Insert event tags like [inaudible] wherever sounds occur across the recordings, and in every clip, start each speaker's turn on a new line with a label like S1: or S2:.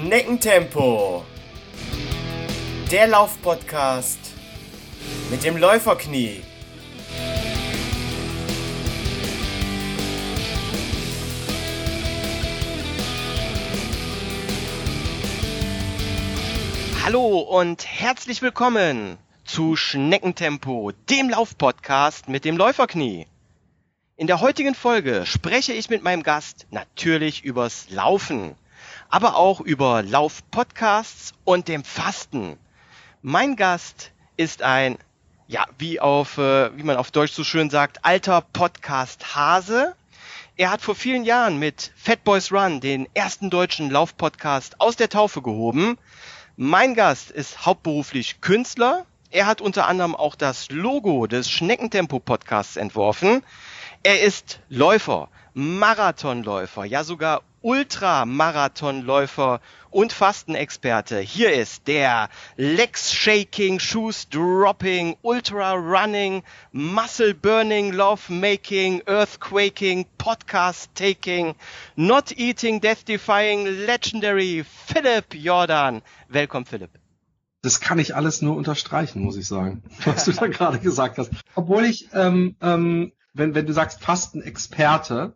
S1: Schneckentempo. Der Laufpodcast mit dem Läuferknie. Hallo und herzlich willkommen zu Schneckentempo, dem Laufpodcast mit dem Läuferknie. In der heutigen Folge spreche ich mit meinem Gast natürlich übers Laufen aber auch über Laufpodcasts und dem Fasten. Mein Gast ist ein, ja, wie auf, äh, wie man auf Deutsch so schön sagt, alter Podcast Hase. Er hat vor vielen Jahren mit Fat Boys Run den ersten deutschen Laufpodcast aus der Taufe gehoben. Mein Gast ist hauptberuflich Künstler. Er hat unter anderem auch das Logo des Schneckentempo Podcasts entworfen. Er ist Läufer, Marathonläufer, ja sogar Ultramarathonläufer und Fastenexperte. Hier ist der Legs Shaking, Shoes Dropping, Ultra Running, Muscle Burning, Love Making, Earthquaking, Podcast Taking, Not Eating, Death Defying, Legendary Philipp Jordan. Willkommen, Philipp.
S2: Das kann ich alles nur unterstreichen, muss ich sagen, was du da [laughs] gerade gesagt hast. Obwohl ich ähm, ähm, wenn, wenn du sagst Fastenexperte,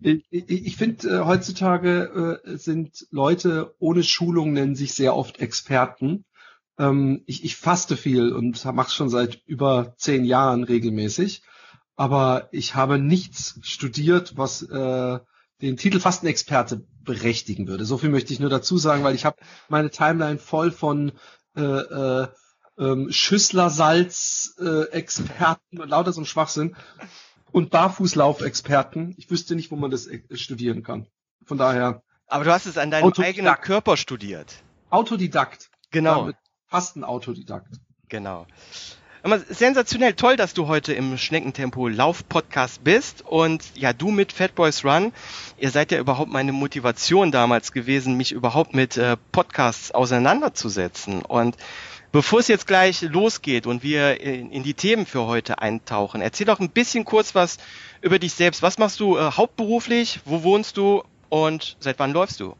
S2: ich, ich, finde äh, heutzutage äh, sind Leute ohne Schulung nennen sich sehr oft Experten. Ähm, ich, ich faste viel und mache schon seit über zehn Jahren regelmäßig, aber ich habe nichts studiert, was äh, den Titel Fastenexperte berechtigen würde. So viel möchte ich nur dazu sagen, weil ich habe meine Timeline voll von äh, äh, ähm, Schüsslersalz-Experten äh, und lauter so ein Schwachsinn und Barfußlaufexperten. Ich wüsste nicht, wo man das äh, studieren kann. Von daher.
S1: Aber du hast es an deinem eigenen Körper studiert.
S2: Autodidakt.
S1: Genau. Damit
S2: fast ein Autodidakt.
S1: Genau. Aber sensationell toll, dass du heute im Schneckentempo Lauf-Podcast bist und ja, du mit Fat Boys Run. Ihr seid ja überhaupt meine Motivation damals gewesen, mich überhaupt mit äh, Podcasts auseinanderzusetzen. Und Bevor es jetzt gleich losgeht und wir in, in, die Themen für heute eintauchen, erzähl doch ein bisschen kurz was über dich selbst. Was machst du äh, hauptberuflich? Wo wohnst du? Und seit wann läufst du?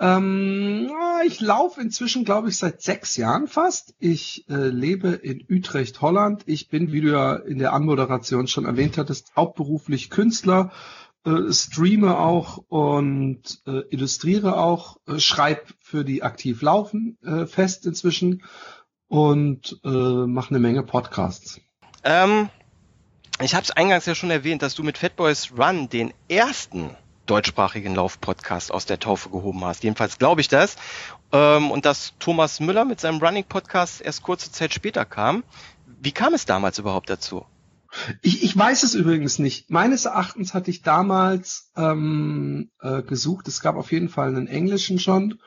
S2: Ähm, ich laufe inzwischen, glaube ich, seit sechs Jahren fast. Ich äh, lebe in Utrecht, Holland. Ich bin, wie du ja in der Anmoderation schon erwähnt hattest, hauptberuflich Künstler äh, streame auch und äh, illustriere auch, äh, schreibe für die aktiv laufen äh, fest inzwischen und äh, mache eine Menge Podcasts.
S1: Ähm, ich habe es eingangs ja schon erwähnt, dass du mit Fatboys Run den ersten deutschsprachigen Lauf-Podcast aus der Taufe gehoben hast. Jedenfalls glaube ich das. Ähm, und dass Thomas Müller mit seinem Running-Podcast erst kurze Zeit später kam. Wie kam es damals überhaupt dazu?
S2: Ich, ich weiß es übrigens nicht. Meines Erachtens hatte ich damals ähm, äh, gesucht. Es gab auf jeden Fall einen englischen schon.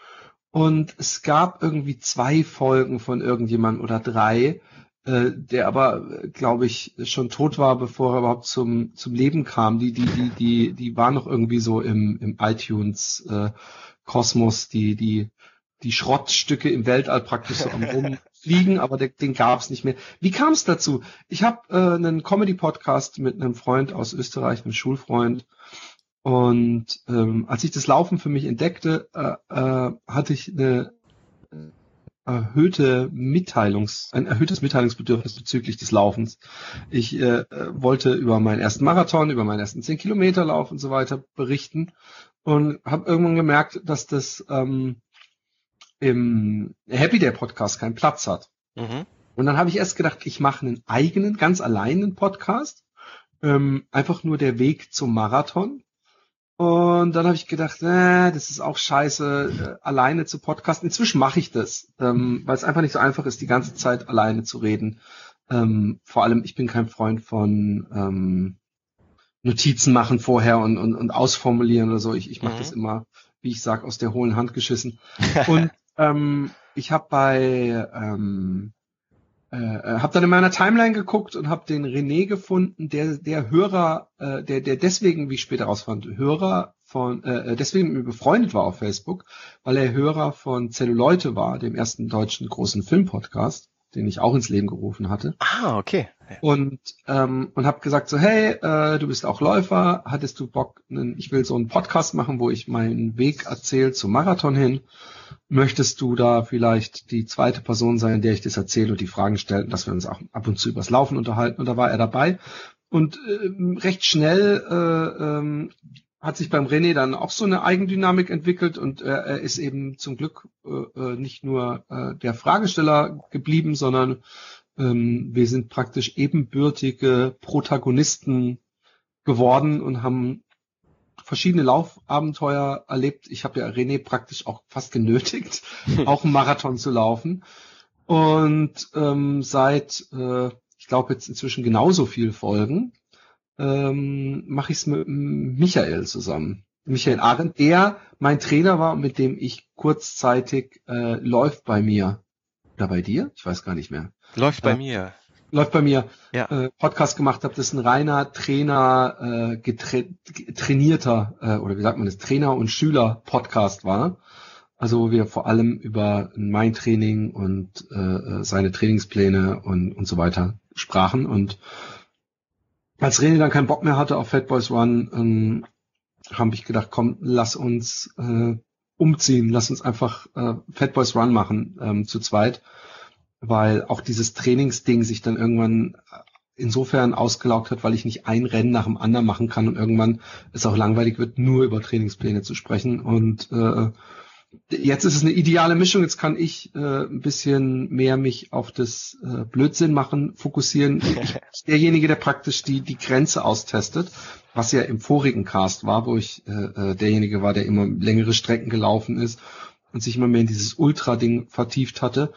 S2: Und es gab irgendwie zwei Folgen von irgendjemand oder drei, äh, der aber, glaube ich, schon tot war, bevor er überhaupt zum, zum Leben kam. Die, die, die, die, die war noch irgendwie so im, im iTunes äh, Kosmos, die, die, die Schrottstücke im Weltall praktisch so am [laughs] rum fliegen, aber den, den gab es nicht mehr. Wie kam es dazu? Ich habe äh, einen Comedy-Podcast mit einem Freund aus Österreich, einem Schulfreund. Und ähm, als ich das Laufen für mich entdeckte, äh, äh, hatte ich eine erhöhte Mitteilungs, ein erhöhtes Mitteilungsbedürfnis bezüglich des Laufens. Ich äh, wollte über meinen ersten Marathon, über meinen ersten 10 Kilometer Lauf und so weiter berichten und habe irgendwann gemerkt, dass das ähm, im Happy Day Podcast keinen Platz hat. Mhm. Und dann habe ich erst gedacht, ich mache einen eigenen, ganz alleinen Podcast. Ähm, einfach nur der Weg zum Marathon. Und dann habe ich gedacht, äh, das ist auch scheiße, äh, alleine zu podcasten. Inzwischen mache ich das, ähm, weil es einfach nicht so einfach ist, die ganze Zeit alleine zu reden. Ähm, vor allem, ich bin kein Freund von ähm, Notizen machen vorher und, und, und ausformulieren oder so. Ich, ich mache mhm. das immer, wie ich sag, aus der hohlen Hand geschissen. Und [laughs] ähm, ich habe bei ähm, äh, äh habe dann in meiner Timeline geguckt und habe den René gefunden, der der Hörer, äh, der der deswegen, wie ich später rausfand, Hörer von äh, äh deswegen mit mir befreundet war auf Facebook, weil er Hörer von Zelluleute war, dem ersten deutschen großen Filmpodcast. Den ich auch ins Leben gerufen hatte.
S1: Ah, okay.
S2: Und ähm, und habe gesagt so, hey, äh, du bist auch Läufer, hattest du Bock? Einen, ich will so einen Podcast machen, wo ich meinen Weg erzähle zum Marathon hin. Möchtest du da vielleicht die zweite Person sein, der ich das erzähle und die Fragen stelle, dass wir uns auch ab und zu übers Laufen unterhalten? Und da war er dabei. Und äh, recht schnell äh, ähm, hat sich beim René dann auch so eine Eigendynamik entwickelt und äh, er ist eben zum Glück äh, äh, nicht nur äh, der Fragesteller geblieben, sondern ähm, wir sind praktisch ebenbürtige Protagonisten geworden und haben verschiedene Laufabenteuer erlebt. Ich habe ja René praktisch auch fast genötigt, [laughs] auch einen Marathon zu laufen. Und ähm, seit, äh, ich glaube jetzt inzwischen genauso viel Folgen, ähm, mache ich es mit Michael zusammen. Michael Arendt, der mein Trainer war und mit dem ich kurzzeitig äh, läuft bei mir. Oder bei dir? Ich weiß gar nicht mehr.
S1: Läuft bei mir.
S2: Läuft bei mir.
S1: Ja.
S2: Äh, Podcast gemacht habe. Das ist ein reiner Trainer, äh, trainierter, äh, oder wie sagt man das, Trainer- und Schüler-Podcast war. Also wo wir vor allem über mein Training und äh, seine Trainingspläne und, und so weiter sprachen. Und als René dann keinen Bock mehr hatte auf Fat Boys Run, ähm, habe ich gedacht, komm, lass uns äh, umziehen, lass uns einfach äh, Fat Boys Run machen ähm, zu zweit, weil auch dieses Trainingsding sich dann irgendwann insofern ausgelaugt hat, weil ich nicht ein Rennen nach dem anderen machen kann und irgendwann es auch langweilig wird, nur über Trainingspläne zu sprechen. Und äh, jetzt ist es eine ideale Mischung. Jetzt kann ich äh, ein bisschen mehr mich auf das äh, Blödsinn machen fokussieren. [laughs] derjenige, der praktisch die die Grenze austestet, was ja im vorigen Cast war, wo ich äh, äh, derjenige war, der immer längere Strecken gelaufen ist und sich immer mehr in dieses Ultra-Ding vertieft hatte.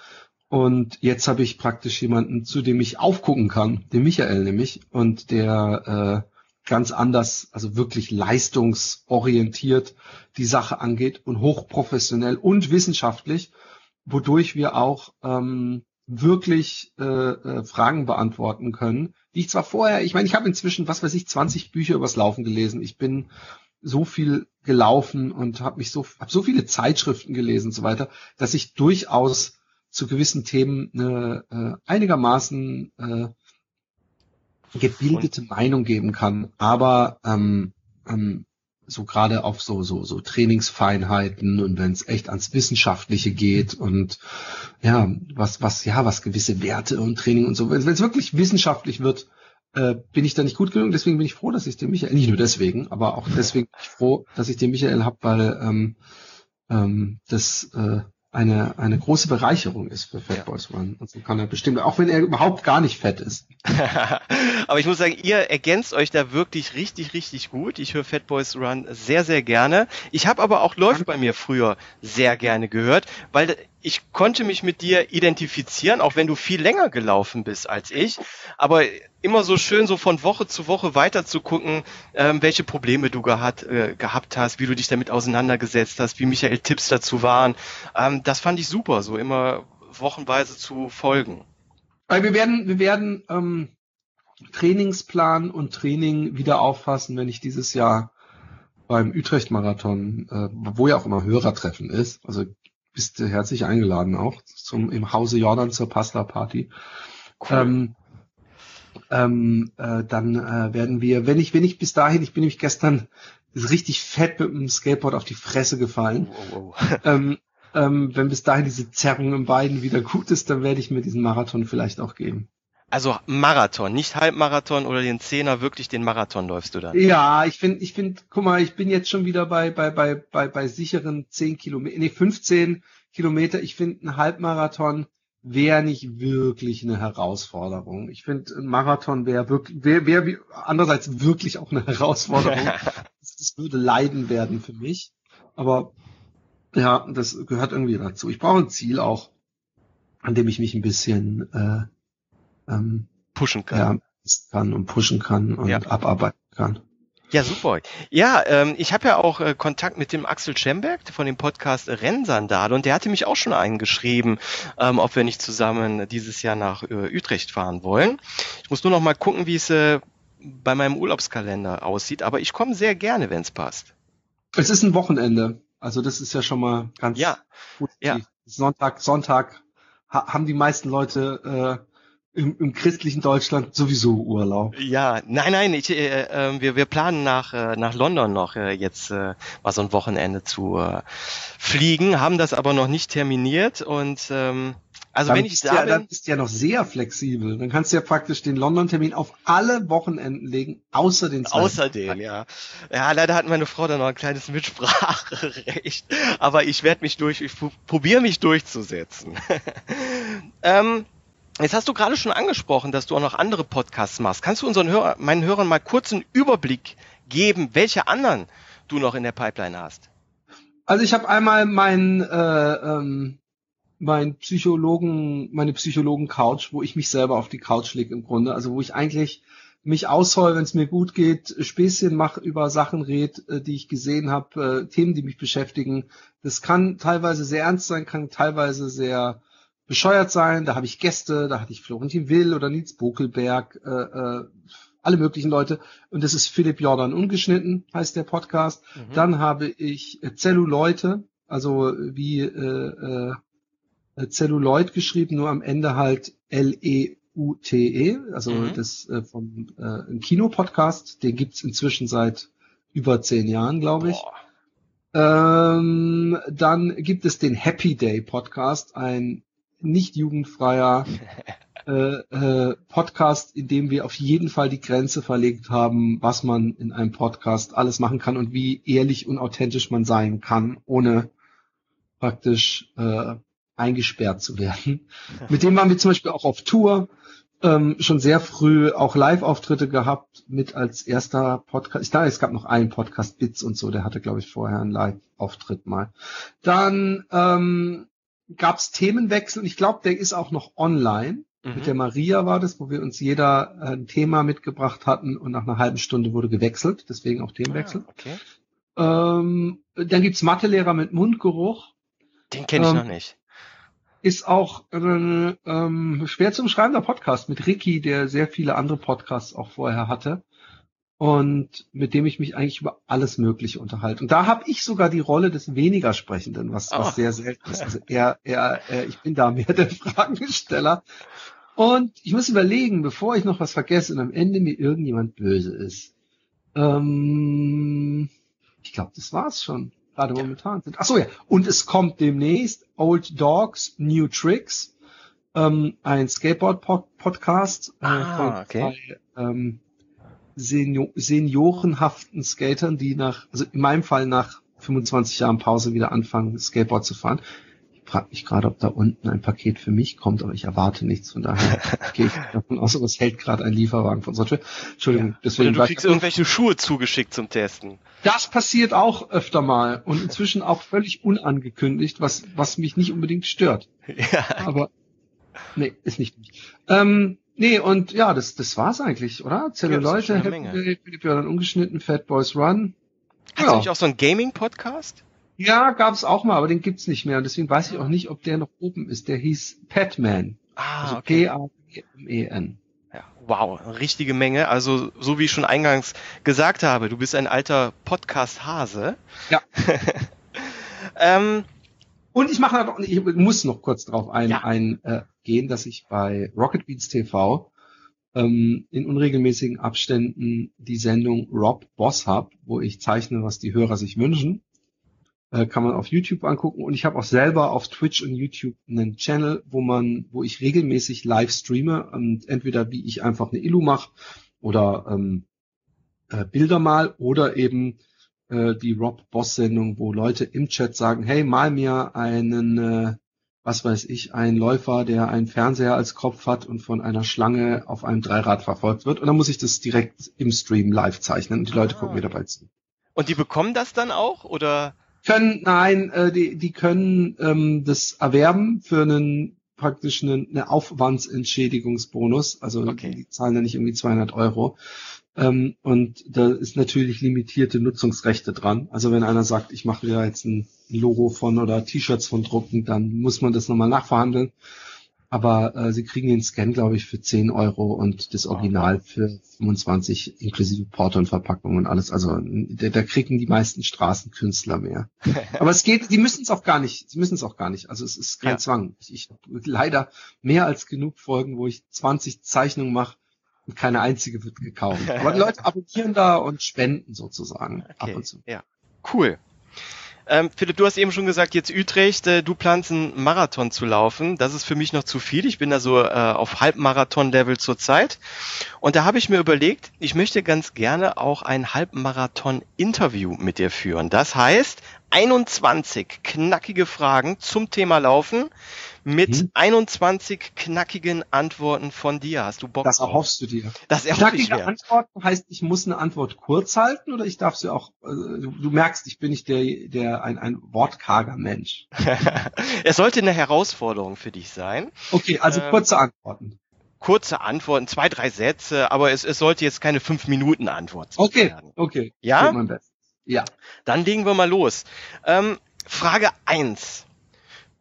S2: Und jetzt habe ich praktisch jemanden, zu dem ich aufgucken kann, den Michael nämlich, und der äh, ganz anders, also wirklich leistungsorientiert die Sache angeht und hochprofessionell und wissenschaftlich, wodurch wir auch ähm, wirklich äh, äh, Fragen beantworten können, die ich zwar vorher, ich meine, ich habe inzwischen, was weiß ich, 20 Bücher übers Laufen gelesen. Ich bin so viel gelaufen und habe mich so, habe so viele Zeitschriften gelesen und so weiter, dass ich durchaus zu gewissen Themen eine äh, einigermaßen äh, gebildete Meinung geben kann, aber ähm, ähm, so gerade auf so so so Trainingsfeinheiten und wenn es echt ans Wissenschaftliche geht und ja was was ja was gewisse Werte und Training und so wenn es wirklich wissenschaftlich wird äh, bin ich da nicht gut genug. Deswegen bin ich froh dass ich den Michael nicht nur deswegen aber auch deswegen bin ich froh dass ich den Michael habe weil ähm, ähm, das äh, eine, eine große Bereicherung ist für Fat Boys Run. Und so kann er bestimmt, auch wenn er überhaupt gar nicht fett ist. [laughs]
S1: Aber ich muss sagen, ihr ergänzt euch da wirklich richtig, richtig gut. Ich höre Fat Boys Run sehr, sehr gerne. Ich habe aber auch Läuft bei mir früher sehr gerne gehört, weil ich konnte mich mit dir identifizieren, auch wenn du viel länger gelaufen bist als ich. Aber immer so schön, so von Woche zu Woche weiter zu gucken, ähm, welche Probleme du gehat, äh, gehabt hast, wie du dich damit auseinandergesetzt hast, wie Michael Tipps dazu waren. Ähm, das fand ich super, so immer wochenweise zu folgen.
S2: Wir werden, wir werden ähm, Trainingsplan und Training wieder auffassen, wenn ich dieses Jahr beim Utrecht-Marathon, äh, wo ja auch immer Hörertreffen ist, also bist du herzlich eingeladen auch zum im Hause Jordan zur Pasta Party. Cool. Ähm, ähm, äh, dann äh, werden wir, wenn ich, wenn ich bis dahin, ich bin nämlich gestern richtig fett mit dem Skateboard auf die Fresse gefallen. Wow, wow. [laughs] ähm, ähm, wenn bis dahin diese Zerrung im Beinen wieder gut ist, dann werde ich mir diesen Marathon vielleicht auch geben.
S1: Also Marathon, nicht Halbmarathon oder den Zehner, wirklich den Marathon läufst du dann.
S2: Ja, ich finde, ich finde, guck mal, ich bin jetzt schon wieder bei, bei, bei, bei, bei sicheren 10 Kilometer, nee, 15 Kilometer. Ich finde, ein Halbmarathon wäre nicht wirklich eine Herausforderung. Ich finde, ein Marathon wäre wirklich, wäre, wäre andererseits wirklich auch eine Herausforderung. [laughs] das würde Leiden werden für mich. Aber ja, das gehört irgendwie dazu. Ich brauche ein Ziel auch, an dem ich mich ein bisschen äh, ähm,
S1: pushen kann.
S2: Ja, kann und pushen kann und ja. abarbeiten kann.
S1: Ja, super. Ja, ähm, ich habe ja auch äh, Kontakt mit dem Axel Schemberg von dem Podcast Rennsandal und der hatte mich auch schon eingeschrieben, ähm, ob wir nicht zusammen dieses Jahr nach äh, Utrecht fahren wollen. Ich muss nur noch mal gucken, wie es äh, bei meinem Urlaubskalender aussieht, aber ich komme sehr gerne, wenn es passt.
S2: Es ist ein Wochenende, also das ist ja schon mal ganz
S1: ja.
S2: gut. Ja. Sonntag, Sonntag ha haben die meisten Leute äh, im, im christlichen Deutschland sowieso Urlaub.
S1: Ja, nein, nein, ich, äh, äh, wir, wir planen nach, äh, nach London noch äh, jetzt äh, mal so ein Wochenende zu äh, fliegen, haben das aber noch nicht terminiert und ähm, also
S2: dann
S1: wenn ich da
S2: ja,
S1: bin,
S2: dann bist du ja noch sehr flexibel. Dann kannst du ja praktisch den London-Termin auf alle Wochenenden legen, außer den zweiten.
S1: Außerdem, ja. Ja, leider hat meine Frau da noch ein kleines Mitspracherecht. [laughs] Aber ich werde mich durch, ich probiere mich durchzusetzen. [laughs] ähm, jetzt hast du gerade schon angesprochen, dass du auch noch andere Podcasts machst. Kannst du unseren Hörer, meinen Hörern mal kurz einen Überblick geben, welche anderen du noch in der Pipeline hast?
S2: Also ich habe einmal mein äh, ähm, mein Psychologen, meine Psychologen-Couch, wo ich mich selber auf die Couch lege im Grunde. Also wo ich eigentlich mich ausheule, wenn es mir gut geht, Späßchen mache, über Sachen red, äh, die ich gesehen habe, äh, Themen, die mich beschäftigen. Das kann teilweise sehr ernst sein, kann teilweise sehr bescheuert sein. Da habe ich Gäste, da hatte ich Florentin Will oder Nils Bokelberg, äh, äh, alle möglichen Leute. Und das ist Philipp Jordan ungeschnitten, heißt der Podcast.
S1: Mhm.
S2: Dann habe ich Zelluleute, also wie äh, äh, Celluloid geschrieben, nur am Ende halt L-E-U-T-E, also
S1: Mhm.
S2: das äh, vom äh, Kinopodcast, den gibt's inzwischen seit über zehn Jahren, glaube ich.
S1: Boah.
S2: Ähm, dann gibt es den Happy Day Podcast, ein nicht jugendfreier [laughs] äh, äh, Podcast, in dem wir auf jeden Fall die Grenze verlegt haben, was man in einem Podcast alles machen kann und wie ehrlich und authentisch man sein kann, ohne praktisch äh, eingesperrt zu werden. [laughs] Mit dem waren wir zum Beispiel auch auf Tour, ähm, schon sehr früh auch Live-Auftritte gehabt, mit als erster Podcast. Ich dachte, es gab noch einen Podcast, Bits und so, der hatte, glaube ich, vorher einen Live-Auftritt mal. Dann ähm, gab es Themenwechsel und ich glaube, der ist auch noch online.
S1: Mhm.
S2: Mit der Maria war das, wo wir uns jeder äh, ein Thema mitgebracht hatten und nach einer halben Stunde wurde gewechselt, deswegen auch Themenwechsel.
S1: Ah, okay.
S2: Ähm, dann gibt's Mathelehrer mit Mundgeruch.
S1: Den kenne ich
S2: Ähm,
S1: noch nicht.
S2: Ist auch ein ähm, schwer zu umschreibender Podcast mit Ricky, der sehr viele andere Podcasts auch vorher hatte. Und mit dem ich mich eigentlich über alles Mögliche unterhalte. Und da habe ich sogar die Rolle des weniger Sprechenden, was,
S1: Oh.
S2: was sehr selten ist. Also er, er, er, ich bin da mehr [laughs] der Fragensteller. Und ich muss überlegen, bevor ich noch was vergesse und am Ende mir irgendjemand böse ist. Ähm, ich glaube, das war's schon. Gerade momentan sind. Ach so ja. Und es kommt demnächst Old Dogs, New Tricks, ähm, ein Skateboard-Podcast äh,
S1: Ah,
S2: von
S1: okay.
S2: zwei ähm, Senior seniorenhaften Skatern, die nach, also in meinem Fall nach 25 Jahren Pause wieder anfangen, Skateboard zu fahren. Ich frage mich gerade, ob da unten ein Paket für mich kommt, aber ich erwarte nichts. Von daher [laughs] gehe ich davon aus, es hält gerade ein Lieferwagen von unserer Tür. Entschuldigung,
S1: Oder
S2: deswegen
S1: du
S2: war ich-
S1: kriegst irgendwelche Schuhe zugeschickt zum Testen.
S2: das passiert auch öfter mal und inzwischen auch völlig unangekündigt, was, was mich nicht unbedingt stört.
S1: Ja.
S2: Aber nee, ist nicht. Ähm, nee, und ja, das, das war's eigentlich, oder? Zelle
S1: Ja,
S2: Leute, Philipp Jordan ungeschnitten, Fat Boys Run.
S1: Hast du nicht auch so einen Gaming-Podcast?
S2: Ja, gab's auch mal, aber den gibt's nicht mehr. Und deswegen weiß ich auch nicht, ob der noch oben ist. Der hieß Patman.
S1: Ah,
S2: Also
S1: okay.
S2: P-A-M-E-N.
S1: Ja, wow, richtige Menge. Also, so wie ich schon eingangs gesagt habe, du bist ein alter Podcast-Hase.
S2: Ja. [laughs]
S1: ähm,
S2: Und ich mache noch, ich muss noch kurz drauf ein,
S1: Ja.
S2: ein äh, gehen, dass ich bei Rocket Beats TV ähm, in unregelmäßigen Abständen die Sendung Rob Boss hab, wo ich zeichne, was die Hörer sich wünschen. Äh, kann man auf YouTube angucken und ich habe auch selber auf Twitch und YouTube einen Channel, wo man, wo ich regelmäßig live streame und entweder wie ich einfach eine Illu mache oder ähm, äh, Bilder mal oder eben äh, die Rob Boss Sendung, wo Leute im Chat sagen, hey, mal mir einen, äh, was weiß ich, einen Läufer, der einen Fernseher als Kopf hat und von einer Schlange auf einem Dreirad verfolgt wird. Und dann muss ich das direkt im Stream live zeichnen und die Leute
S1: Ah.
S2: gucken mir dabei zu.
S1: und die bekommen das dann auch? Oder?
S2: Können, nein, äh, die, die können ähm, das erwerben für einen praktisch einen, eine Aufwandsentschädigungsbonus. Also
S1: Okay.
S2: die zahlen ja nicht irgendwie 200 Euro. Ähm, und da ist natürlich limitierte Nutzungsrechte dran. Also wenn einer sagt, ich mache da jetzt ein Logo von oder T-Shirts von drucken, dann muss man das nochmal nachverhandeln. aber äh, sie kriegen den Scan, glaube ich, für 10 Euro und das Original für 25 inklusive Porto und Verpackung und alles. Also da, da kriegen die meisten Straßenkünstler mehr. [laughs] aber es geht, die müssen es auch gar nicht, sie müssen es auch gar nicht. Also es ist kein ja. Zwang. Ich, ich leider mehr als genug Folgen, wo ich 20 Zeichnungen mache und keine einzige wird gekauft. [laughs] Aber die Leute abonnieren da und spenden sozusagen okay. ab und zu.
S1: Ja, cool. Ähm, Philipp, du hast eben schon gesagt, jetzt Utrecht, äh, du planst einen Marathon zu laufen. Das ist für mich noch zu viel. Ich bin da so äh, auf Halbmarathon-Level zurzeit. Und da habe ich mir überlegt, ich möchte ganz gerne auch ein Halbmarathon-Interview mit dir führen. Das heißt, 21 knackige Fragen zum Thema Laufen mit hm? 21 knackigen Antworten von dir. Hast du Bock
S2: Das erhoffst du dir.
S1: Das
S2: erhoffe ich mir. Antworten heißt, ich muss eine Antwort kurz halten oder ich darf sie auch, äh, du, du, merkst, ich bin nicht der, der ein, ein wortkarger Mensch. [laughs]
S1: es sollte eine Herausforderung für dich sein.
S2: Okay, also ähm, kurze Antworten
S1: kurze Antworten, zwei, drei Sätze, aber es, es sollte jetzt keine fünf Minuten Antwort
S2: sein. Okay, werden. okay.
S1: Ja? Ja. Dann legen wir mal los. Ähm, Frage eins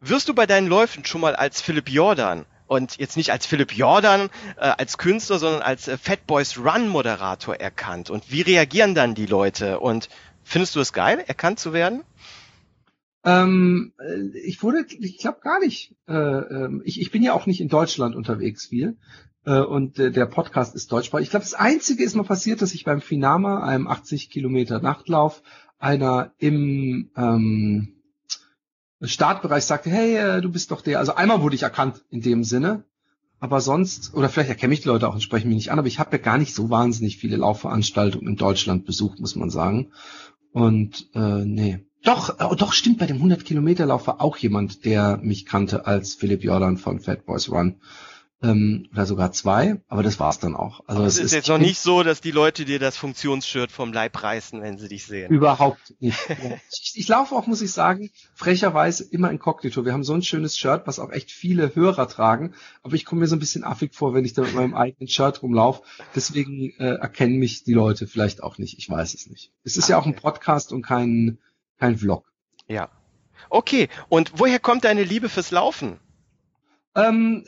S1: wirst du bei deinen Läufen schon mal als Philipp Jordan und jetzt nicht als Philipp Jordan äh, als Künstler, sondern als äh, Fat Boys Run Moderator erkannt? Und wie reagieren dann die Leute? Und findest du es geil, erkannt zu werden?
S2: Ähm, äh, ich wurde, ich glaube gar nicht. Äh, ähm, ich, ich bin ja auch nicht in Deutschland unterwegs viel. Äh, und äh, der Podcast ist deutschsprachig. Ich glaube, das Einzige ist mal passiert, dass ich beim Finama, einem 80 Kilometer Nachtlauf, einer im ähm, Startbereich sagte, hey, äh, du bist doch der. Also einmal wurde ich erkannt in dem Sinne, aber sonst, oder vielleicht erkenne ich die Leute auch und sprechen mich nicht an, aber ich habe ja gar nicht so wahnsinnig viele Laufveranstaltungen in Deutschland besucht, muss man sagen. Und äh, nee. Doch, oh, doch stimmt, bei dem 100 Kilometer Lauf war auch jemand, der mich kannte als Philipp Jordan von Fat Boys Run ähm, oder sogar zwei, aber das war's dann auch.
S1: Also es ist, ist jetzt noch nicht so, dass die Leute dir das Funktionsshirt vom Leib reißen, wenn sie dich sehen.
S2: Überhaupt nicht. [laughs] ich, ich laufe auch, muss ich sagen, frecherweise immer inkognito. Wir haben so ein schönes Shirt, was auch echt viele Hörer tragen, aber ich komme mir so ein bisschen affig vor, wenn ich da mit meinem [laughs] eigenen Shirt rumlaufe. Deswegen äh, erkennen mich die Leute vielleicht auch nicht. Ich weiß es nicht. Es ist okay. ja auch ein Podcast und kein, kein Vlog.
S1: Ja. Okay, und woher kommt deine Liebe fürs Laufen?
S2: Ähm,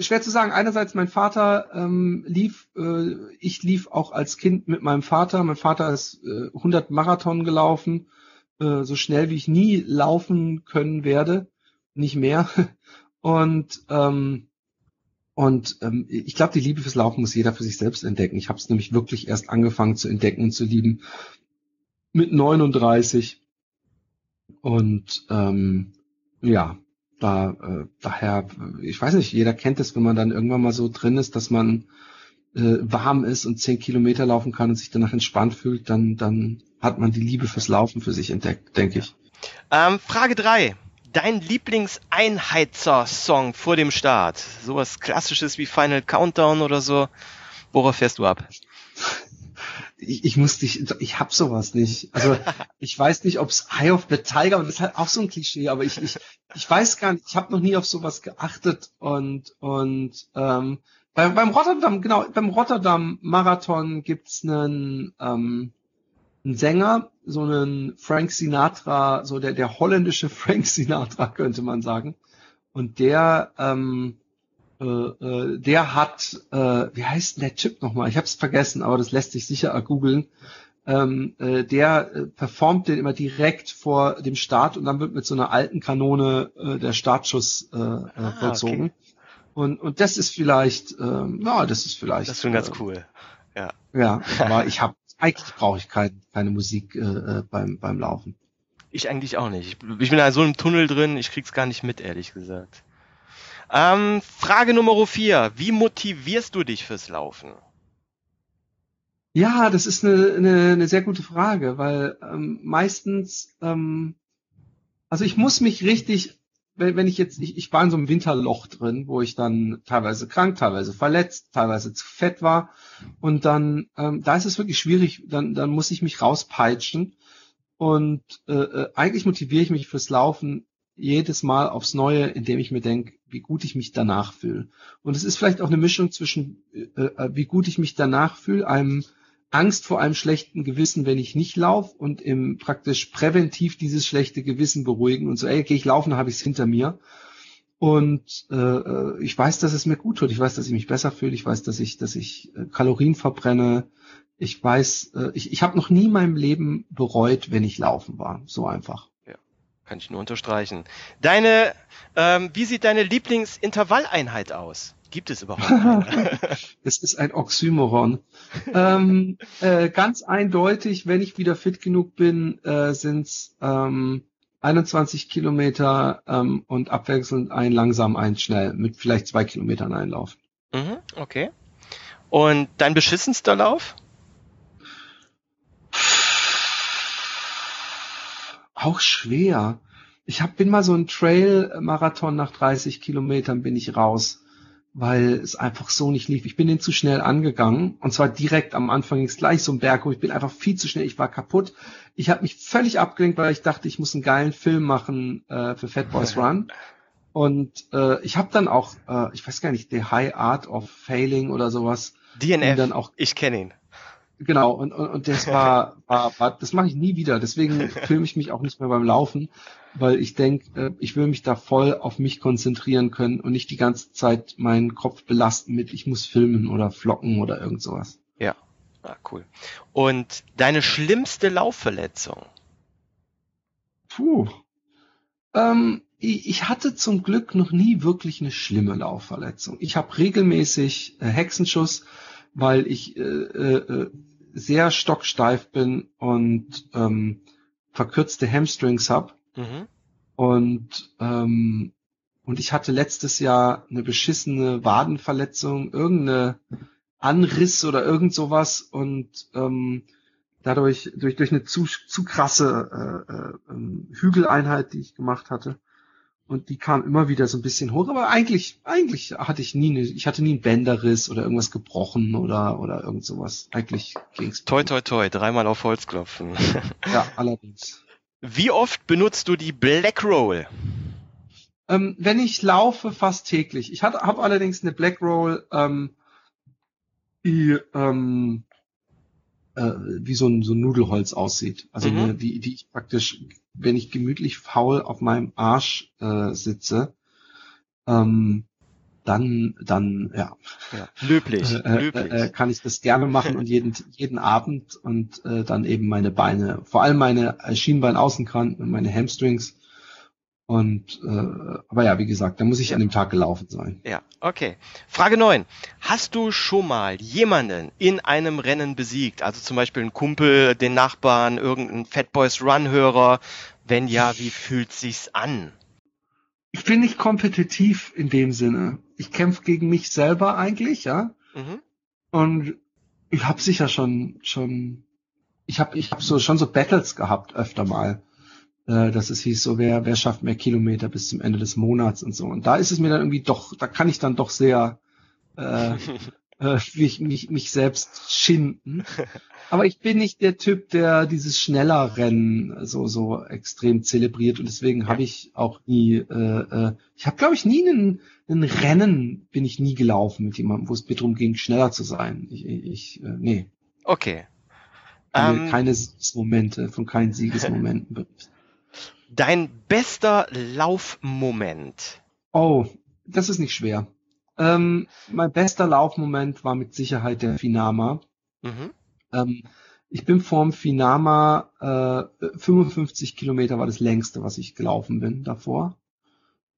S2: schwer zu sagen. Einerseits mein Vater ähm, lief, äh, ich lief auch als Kind mit meinem Vater. Mein Vater ist äh, 100 Marathon gelaufen, äh, so schnell wie ich nie laufen können werde, nicht mehr. [laughs] Und ähm, und ähm, ich glaube, die Liebe fürs Laufen muss jeder für sich selbst entdecken. Ich habe es nämlich wirklich erst angefangen zu entdecken und zu lieben mit 39. Und ähm, ja, da, äh, daher, ich weiß nicht, jeder kennt es, wenn man dann irgendwann mal so drin ist, dass man äh, warm ist und zehn Kilometer laufen kann und sich danach entspannt fühlt, dann, dann hat man die Liebe fürs Laufen für sich entdeckt, denke ich.
S1: Ähm, Frage drei: Dein Lieblingseinheizer-Song vor dem Start? Sowas klassisches wie Final Countdown oder so? Worauf fährst du ab?
S2: Ich, ich muss dich, ich hab sowas nicht. Also [laughs] ich weiß nicht, ob es Eye of the Tiger, und das ist halt auch so ein Klischee, aber ich, ich, ich weiß gar nicht, ich habe noch nie auf sowas geachtet und und ähm, bei, beim Rotterdam, genau, beim Rotterdam Marathon gibt's einen, ähm, einen Sänger, so einen Frank Sinatra, so der, der holländische [laughs] Frank Sinatra, könnte man sagen. Und der ähm, äh, äh, der hat, äh, wie heißt denn der Typ nochmal? Ich habe es vergessen, aber das lässt sich sicher googeln. Ähm, äh, der äh, performt den immer direkt vor dem Start und dann wird mit so einer alten Kanone äh, der Startschuss äh, äh ah, vollzogen. Okay. Und, und das ist vielleicht, ähm, ja, das ist vielleicht.
S1: Das ist schon ganz äh, cool.
S2: Ja. Ja, aber ich habe eigentlich brauche ich kein, keine Musik äh, äh, beim beim Laufen.
S1: Ich eigentlich auch nicht. Ich, ich bin da so im Tunnel drin, ich krieg's gar nicht mit, ehrlich gesagt. Ähm, Frage Nummer vier. Wie motivierst du dich fürs Laufen?
S2: Ja, das ist eine, eine, eine sehr gute Frage, weil ähm, meistens, ähm, also ich muss mich richtig, wenn, wenn ich jetzt, ich, ich war in so einem Winterloch drin, wo ich dann teilweise krank, teilweise verletzt, teilweise zu fett war und dann, ähm, da ist es wirklich schwierig, dann, dann muss ich mich rauspeitschen und äh, äh eigentlich motiviere ich mich fürs Laufen jedes Mal aufs Neue, indem ich mir denke, wie gut ich mich danach fühle. Und es ist vielleicht auch eine Mischung zwischen, äh, äh, wie gut ich mich danach fühle, einem Angst vor einem schlechten Gewissen, wenn ich nicht laufe und im praktisch präventiv dieses schlechte Gewissen beruhigen und so, ey, gehe ich laufen, habe ich es hinter mir. Und äh, ich weiß, dass es mir gut tut. Ich weiß, dass ich mich besser fühle. Ich weiß, dass ich, dass ich äh, Kalorien verbrenne. Ich weiß, äh, ich, ich habe noch nie in meinem Leben bereut, wenn ich laufen war. So einfach.
S1: Kann ich nur unterstreichen. Deine, ähm, wie sieht deine Lieblingsintervalleinheit aus? Gibt es überhaupt [laughs] eine?
S2: Es ist ein Oxymoron. ähm, äh, ganz eindeutig, wenn ich wieder fit genug bin, äh, sind ähm, 21 Kilometer ähm, und abwechselnd ein langsam, ein schnell, mit vielleicht zwei Kilometern Einlauf.
S1: Mhm, okay. Und dein beschissenster Lauf?
S2: Auch schwer. Ich hab, bin mal so ein Trail-Marathon nach 30 Kilometern bin ich raus weil es einfach so nicht lief. Ich bin den zu schnell angegangen und zwar direkt am Anfang ist gleich so ein Berg hoch. Ich bin einfach viel zu schnell. Ich war kaputt. Ich habe mich völlig abgelenkt, weil ich dachte, ich muss einen geilen Film machen äh, für Fat Boys [laughs] Run. Und äh, ich habe dann auch, äh, ich weiß gar nicht, The High Art of Failing oder sowas.
S1: DNF.
S2: Dann auch,
S1: ich kenne ihn.
S2: Genau, und, und, und das war, war, war das mache ich nie wieder. Deswegen [laughs] filme ich mich auch nicht mehr beim Laufen, weil ich denke, äh, ich will mich da voll auf mich konzentrieren können und nicht die ganze Zeit meinen Kopf belasten mit, ich muss filmen oder flocken oder irgend sowas.
S1: Ja, ah, cool. Und deine schlimmste Laufverletzung?
S2: Puh. Ähm, ich, hatte zum Glück noch nie wirklich eine schlimme Laufverletzung. Ich habe regelmäßig äh, Hexenschuss, weil ich äh, äh, sehr stocksteif bin und ähm, verkürzte Hamstrings hab. Mhm. Und ähm, und ich hatte letztes Jahr eine beschissene Wadenverletzung, irgendeine Anriss oder irgend sowas und ähm, dadurch durch durch eine zu, zu krasse äh, äh, ähm, Hügeleinheit, die ich gemacht hatte, und die kam immer wieder so ein bisschen hoch, aber eigentlich, eigentlich hatte ich nie, eine, ich hatte nie einen Bänderriss oder irgendwas gebrochen oder, oder irgend sowas. Eigentlich ging's.
S1: Toi, toi, toi, dreimal auf Holz klopfen.
S2: ja, allerdings.
S1: Wie oft benutzt du die Black Roll?
S2: Ähm, wenn ich laufe, fast täglich. Ich habe allerdings eine Black Roll, ähm, die ähm, äh, wie so ein, so ein Nudelholz aussieht. Also mhm. eine, die, die ich praktisch, wenn ich gemütlich faul auf meinem Arsch äh, sitze, ähm, dann, dann, ja. ja
S1: löblich,
S2: äh, äh löblich. Äh, kann ich das gerne machen und jeden, jeden Abend und äh, dann eben meine Beine, vor allem meine Schienbein-Außenkranten und meine Hamstrings und äh, aber ja, wie gesagt, da muss ich an dem Tag gelaufen sein.
S1: Ja, okay. Frage 9. Hast du schon mal jemanden in einem Rennen besiegt? Also zum Beispiel einen Kumpel, den Nachbarn, irgendeinen Fat Boys Run-Hörer? Wenn ja, wie fühlt sich's an?
S2: Ich bin nicht kompetitiv in dem Sinne. Ich kämpfe gegen mich selber eigentlich, ja. Mhm. Und ich habe sicher schon schon ich habe ich hab so schon so Battles gehabt öfter mal äh, dass es hieß, so wer, wer schafft mehr Kilometer bis zum Ende des Monats und so. Und da ist es mir dann irgendwie doch, da kann ich dann doch sehr äh, [laughs] äh, mich, mich, mich selbst schinden. Aber ich bin nicht der Typ, der dieses schneller Rennen so so extrem zelebriert und deswegen habe ich auch nie, äh, äh, ich habe glaube ich nie einen, einen Rennen bin ich nie gelaufen mit jemandem, wo es mir darum ging, schneller zu sein. Ich, ich äh, nee.
S1: Okay.
S2: Um, ähm, keine Siegesmomente, von keinen Siegesmomenten berichten. [laughs]
S1: Dein bester Laufmoment.
S2: Oh, das ist nicht schwer. Ähm, mein bester Laufmoment war mit Sicherheit der Finama. Mhm. Ähm, ich bin vorm Finama, äh, 55 Kilometer war das längste, was ich gelaufen bin davor.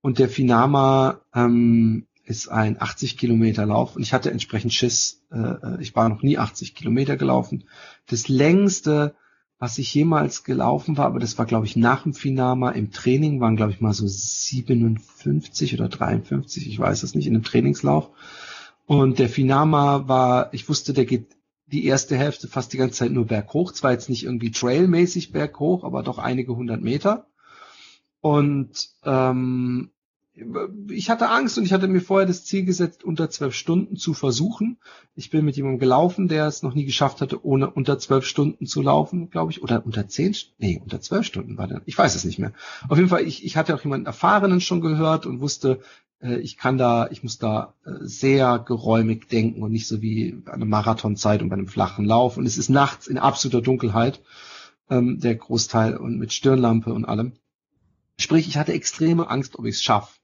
S2: Und der Finama ähm, ist ein 80 Kilometer Lauf und ich hatte entsprechend Schiss. Äh, äh ich war noch nie 80 Kilometer gelaufen. Das längste was ich jemals gelaufen war, aber das war, glaube ich, nach dem Finama. Im Training waren, glaube ich, mal so 57 oder 53, ich weiß es nicht, in einem Trainingslauf. Und der Finama war, ich wusste, der geht die erste Hälfte fast die ganze Zeit nur berghoch. Zwar jetzt nicht irgendwie trailmäßig berghoch, aber doch einige hundert Meter. Und ähm, ich hatte Angst und ich hatte mir vorher das Ziel gesetzt, unter zwölf Stunden zu versuchen. Ich bin mit jemandem gelaufen, der es noch nie geschafft hatte, ohne unter zwölf Stunden zu laufen, glaube ich. Oder unter zehn, nee, unter zwölf Stunden war der. Ich weiß es nicht mehr. Auf jeden Fall, ich, ich hatte auch jemanden Erfahrenen schon gehört und wusste, äh, ich kann da, ich muss da äh, sehr geräumig denken und nicht so wie eine Marathonzeit und bei einem flachen Lauf. Und es ist nachts in absoluter Dunkelheit, ähm, der Großteil und mit Stirnlampe und allem. Sprich, ich hatte extreme Angst, ob ich es schaffe.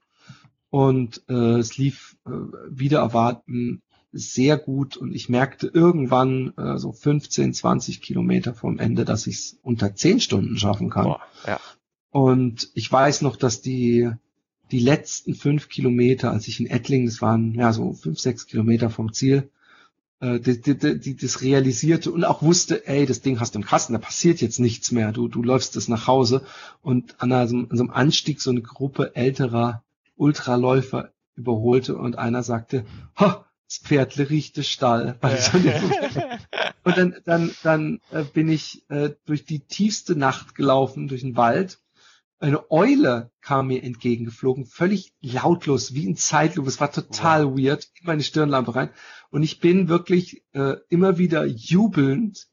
S2: Und äh, es lief äh, wieder erwarten sehr gut und ich merkte irgendwann äh, so 15, 20 Kilometer vom Ende, dass ich es unter 10 Stunden schaffen kann. Boah, ja. Und ich weiß noch, dass die die letzten fünf Kilometer, als ich in Ettlingen, das waren ja so fünf, sechs Kilometer vom Ziel, äh, die, die, die, das realisierte und auch wusste, ey, das Ding hast du im Kasten, da passiert jetzt nichts mehr, du, du läufst das nach Hause und an, einem, an so einem Anstieg so eine Gruppe älterer Ultraläufer überholte und einer sagte, ha, das Pferdle riecht Stall. Ja. [laughs] und dann, dann, dann äh, bin ich äh, durch die tiefste Nacht gelaufen, durch den Wald eine Eule kam mir entgegengeflogen, völlig lautlos, wie ein Zeitlupe. Es war total wow. weird, in meine Stirnlampe rein. Und ich bin wirklich äh, immer wieder jubelnd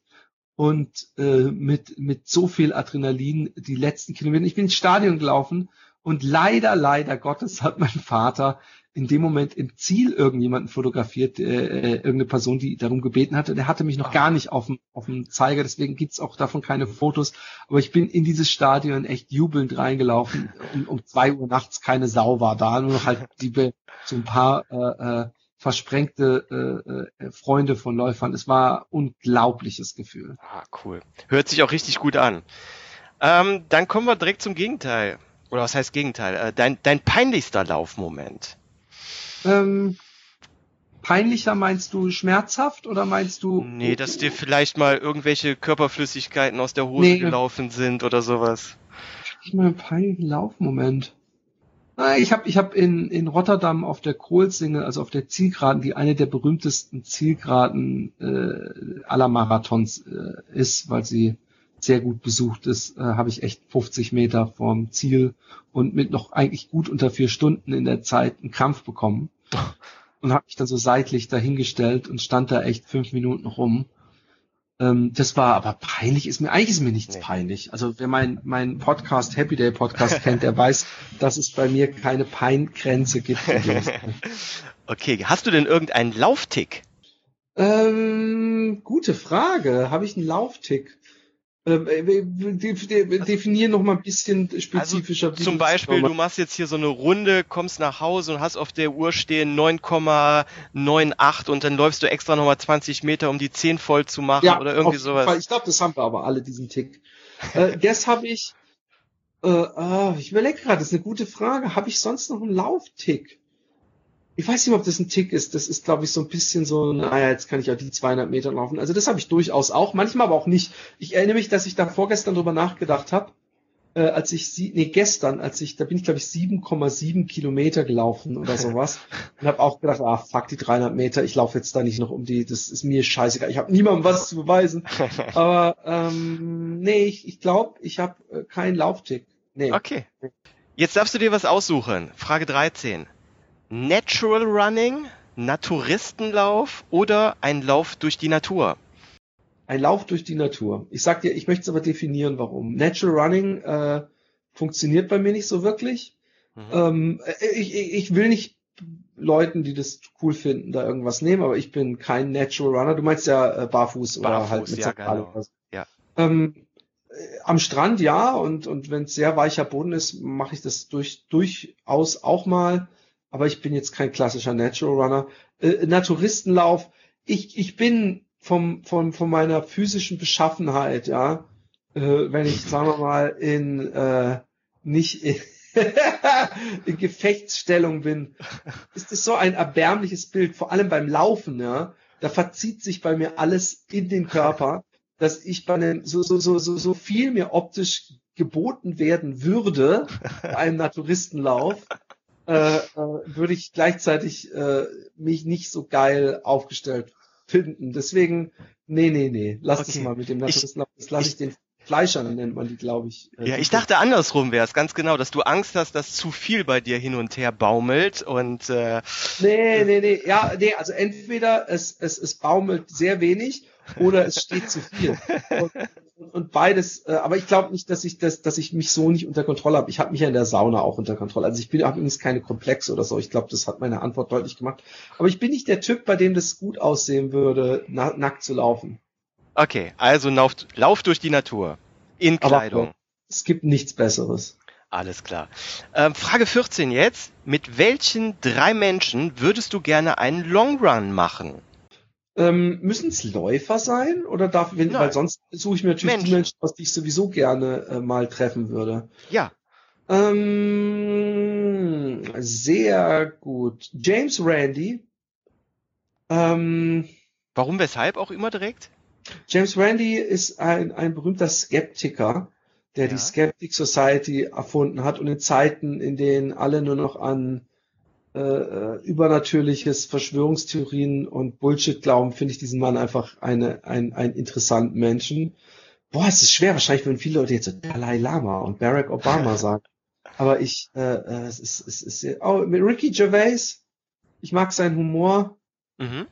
S2: und äh, mit, mit so viel Adrenalin die letzten Kilometer. Ich bin ins Stadion gelaufen und leider, leider Gottes hat mein Vater in dem Moment im Ziel irgendjemanden fotografiert, äh, äh, irgendeine Person, die darum gebeten hatte. Der hatte mich noch gar nicht auf dem, auf dem Zeiger, deswegen gibt's auch davon keine Fotos. Aber ich bin in dieses Stadion echt jubelnd reingelaufen. Um, um zwei Uhr nachts keine Sau war da, nur noch halt die so ein paar äh, äh, versprengte äh, äh, Freunde von Läufern. Es war unglaubliches Gefühl.
S1: Ah, cool. Hört sich auch richtig gut an. Ähm, dann kommen wir direkt zum Gegenteil. Oder was heißt Gegenteil? Äh, dein, dein peinlichster Laufmoment.
S2: Ähm, peinlicher meinst du schmerzhaft oder meinst du?
S1: Nee, dass dir vielleicht mal irgendwelche Körperflüssigkeiten aus der Hose nee. gelaufen sind oder sowas.
S2: Ich mal einen peinlichen Laufmoment. Ich habe ich hab in, in Rotterdam auf der Kohlsinge, also auf der Zielgeraden, die eine der berühmtesten Zielgeraden äh, aller Marathons äh, ist, weil sie sehr gut besucht ist, äh, habe ich echt 50 Meter vorm Ziel und mit noch eigentlich gut unter vier Stunden in der Zeit einen Krampf bekommen [laughs] und habe mich dann so seitlich dahingestellt und stand da echt fünf Minuten rum. Ähm, das war aber peinlich, ist mir, eigentlich ist mir nichts nee. peinlich. Also wer mein, mein Podcast, Happy Day Podcast kennt, der weiß, [laughs] dass es bei mir keine Peingrenze gibt. [laughs]
S1: okay, hast du denn irgendeinen Lauftick?
S2: Ähm, gute Frage. Habe ich einen Lauftick? Ähm, äh, definieren noch mal ein bisschen spezifischer.
S1: Also zum Beispiel, du machst jetzt hier so eine Runde, kommst nach Hause und hast auf der Uhr stehen 9,98 und dann läufst du extra noch mal 20 Meter, um die 10 voll zu machen ja, oder irgendwie sowas. Fall.
S2: Ich glaube, das haben wir aber alle, diesen Tick. äh, [laughs] das habe ich, äh, ah, ich überlege gerade, das ist eine gute Frage. Habe ich sonst noch einen Lauftick? Ich weiß nicht, ob das ein Tick ist. Das ist, glaube ich, so ein bisschen so, naja, jetzt kann ich ja die 200 Meter laufen. Also das habe ich durchaus auch, manchmal aber auch nicht. Ich erinnere mich, dass ich da vorgestern drüber nachgedacht habe, äh, als ich sie, nee, gestern, als ich, da bin ich, glaube ich, 7,7 Kilometer gelaufen oder sowas [laughs] und habe auch gedacht, ah, fuck die 300 Meter, ich laufe jetzt da nicht noch um die, das ist mir scheißegal, ich habe niemandem was zu beweisen. [laughs] aber ähm, nee, ich, ich glaube, ich habe äh, keinen Lauftick. Nee.
S1: Okay. Jetzt darfst du dir was aussuchen. Frage 13. Natural Running, Naturistenlauf oder ein Lauf durch die Natur?
S2: Ein Lauf durch die Natur. Ich sag dir, ich möchte es aber definieren, warum. Natural Running äh, funktioniert bei mir nicht so wirklich. Mhm. Ähm, äh, ich, ich will nicht Leuten, die das cool finden, da irgendwas nehmen, aber ich bin kein Natural Runner. Du meinst ja äh, barfuß, barfuß oder halt mit
S1: ja, genau. ja.
S2: Ähm, äh, am Strand ja und und wenn es sehr weicher Boden ist, mache ich das durch durchaus auch mal aber ich bin jetzt kein klassischer Natural Runner. Äh, Naturistenlauf, ich, ich bin vom, von, von meiner physischen Beschaffenheit, ja, äh, wenn ich, sagen wir mal, in äh, nicht in, [laughs] in Gefechtsstellung bin, ist es so ein erbärmliches Bild, vor allem beim Laufen, ja. Da verzieht sich bei mir alles in den Körper, dass ich bei einem, so, so, so, so, so viel mir optisch geboten werden würde bei einem Naturistenlauf, äh, äh, würde ich gleichzeitig äh, mich nicht so geil aufgestellt finden. Deswegen, nee, nee, nee, lass okay. das mal mit dem Naturisten. Das lasse ich, ich den Fleischern, nennt man die, glaube ich.
S1: Äh, ja, ich dachte andersrum wäre es, ganz genau, dass du Angst hast, dass zu viel bei dir hin und her baumelt und äh,
S2: Nee, nee, nee, ja, nee, also entweder es, es, es baumelt sehr wenig oder es steht zu viel. Und, und beides, äh, aber ich glaube nicht, dass ich das, dass ich mich so nicht unter Kontrolle habe. Ich habe mich ja in der Sauna auch unter Kontrolle. Also ich bin habe übrigens keine Komplexe oder so. Ich glaube, das hat meine Antwort deutlich gemacht. Aber ich bin nicht der Typ, bei dem das gut aussehen würde, na, nackt zu laufen.
S1: Okay, also lauf, lauf durch die Natur in Kleidung.
S2: Aber es gibt nichts Besseres.
S1: Alles klar. Ähm, Frage 14 jetzt. Mit welchen drei Menschen würdest du gerne einen Long Run machen?
S2: Ähm, Müssen es Läufer sein? Oder darf, wenn,
S1: Nein.
S2: weil sonst suche ich mir natürlich
S1: Menschen.
S2: die Menschen aus, die ich sowieso gerne äh, mal treffen würde.
S1: Ja.
S2: Ähm, sehr gut. James Randy. Ähm,
S1: Warum, weshalb auch immer direkt?
S2: James Randy ist ein, ein berühmter Skeptiker, der
S1: Ja.
S2: die Skeptic Society erfunden hat und in Zeiten, in denen alle nur noch an äh, äh, übernatürliches Verschwörungstheorien und Bullshit glauben, finde ich diesen Mann einfach eine, ein, einen interessanten Menschen. Boah, es ist schwer. Wahrscheinlich würden viele Leute jetzt so Dalai Lama und Barack Obama [laughs] sagen. Aber ich, äh, äh, es ist, es ist, oh, mit Ricky Gervais. Ich mag seinen Humor.
S1: Mhm.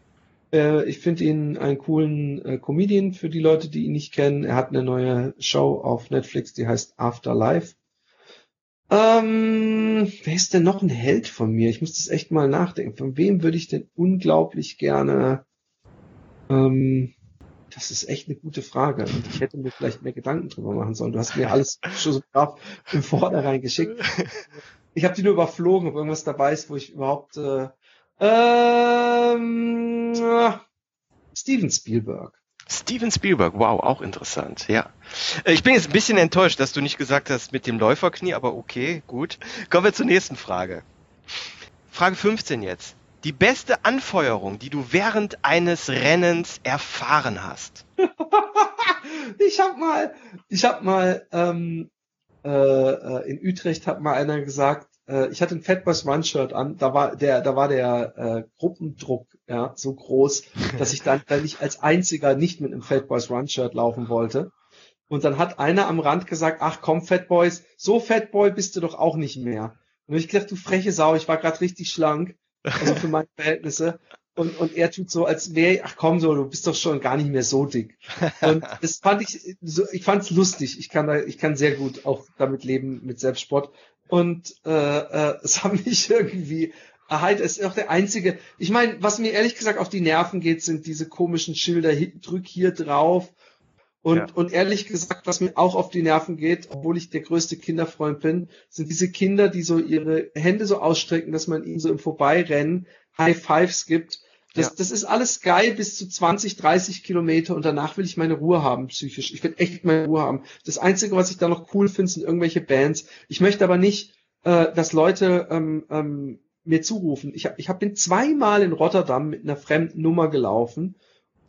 S2: Äh, ich finde ihn einen coolen äh, Comedian für die Leute, die ihn nicht kennen. Er hat eine neue Show auf Netflix, die heißt Afterlife. Ähm, wer ist denn noch ein Held von mir? Ich muss das echt mal nachdenken. Von wem würde ich denn unglaublich gerne? Ähm, das ist echt eine gute Frage. Und ich hätte mir vielleicht mehr Gedanken drüber machen sollen. Du hast mir alles [laughs] schon so brav im Vornherein geschickt. Ich habe die nur überflogen, ob irgendwas dabei ist, wo ich überhaupt äh, ähm, Steven Spielberg.
S1: Steven Spielberg, wow, auch interessant, ja. Äh, Ich bin jetzt ein bisschen enttäuscht, dass du nicht gesagt hast mit dem Läuferknie, aber okay, gut. Kommen wir zur nächsten Frage. Frage 15 jetzt. Die beste Anfeuerung, die du während eines Rennens erfahren hast. [laughs]
S2: ich hab mal, ich hab mal ähm, äh, äh, in Utrecht hat mal einer gesagt, äh, ich hatte ein Fatboys One Shirt an, da war der, da war der äh, Gruppendruck ja so groß, dass ich dann, dann nicht als einziger nicht mit einem Fatboys One Shirt laufen wollte. Und dann hat einer am Rand gesagt, ach komm Fatboys, so Fatboy bist du doch auch nicht mehr. Und ich gedacht, du freche Sau, ich war gerade richtig schlank, also für meine Verhältnisse. Und, und er tut so, als wäre, ach komm so, du bist doch schon gar nicht mehr so dick. Und das fand ich, so, ich fand's lustig. Ich kann da, ich kann sehr gut auch damit leben mit Selbstsport. Und äh, äh, es haben mich [laughs] irgendwie. Es ist auch der einzige. Ich meine, was mir ehrlich gesagt auf die Nerven geht, sind diese komischen Schilder. hi- Drück hier drauf. Und,
S1: Ja.
S2: und ehrlich gesagt, was mir auch auf die Nerven geht, obwohl ich der größte Kinderfreund bin, sind diese Kinder, die so ihre Hände so ausstrecken, dass man ihnen so im Vorbeirennen High Fives gibt. Das,
S1: Ja.
S2: das ist alles geil bis zu 20, 30 Kilometer und danach will ich meine Ruhe haben, psychisch. Ich will echt meine Ruhe haben. Das Einzige, was ich da noch cool finde, sind irgendwelche Bands. Ich möchte aber nicht, äh, dass Leute ähm, ähm, mir zurufen. Ich, hab- ich hab, bin zweimal in Rotterdam mit einer fremden Nummer gelaufen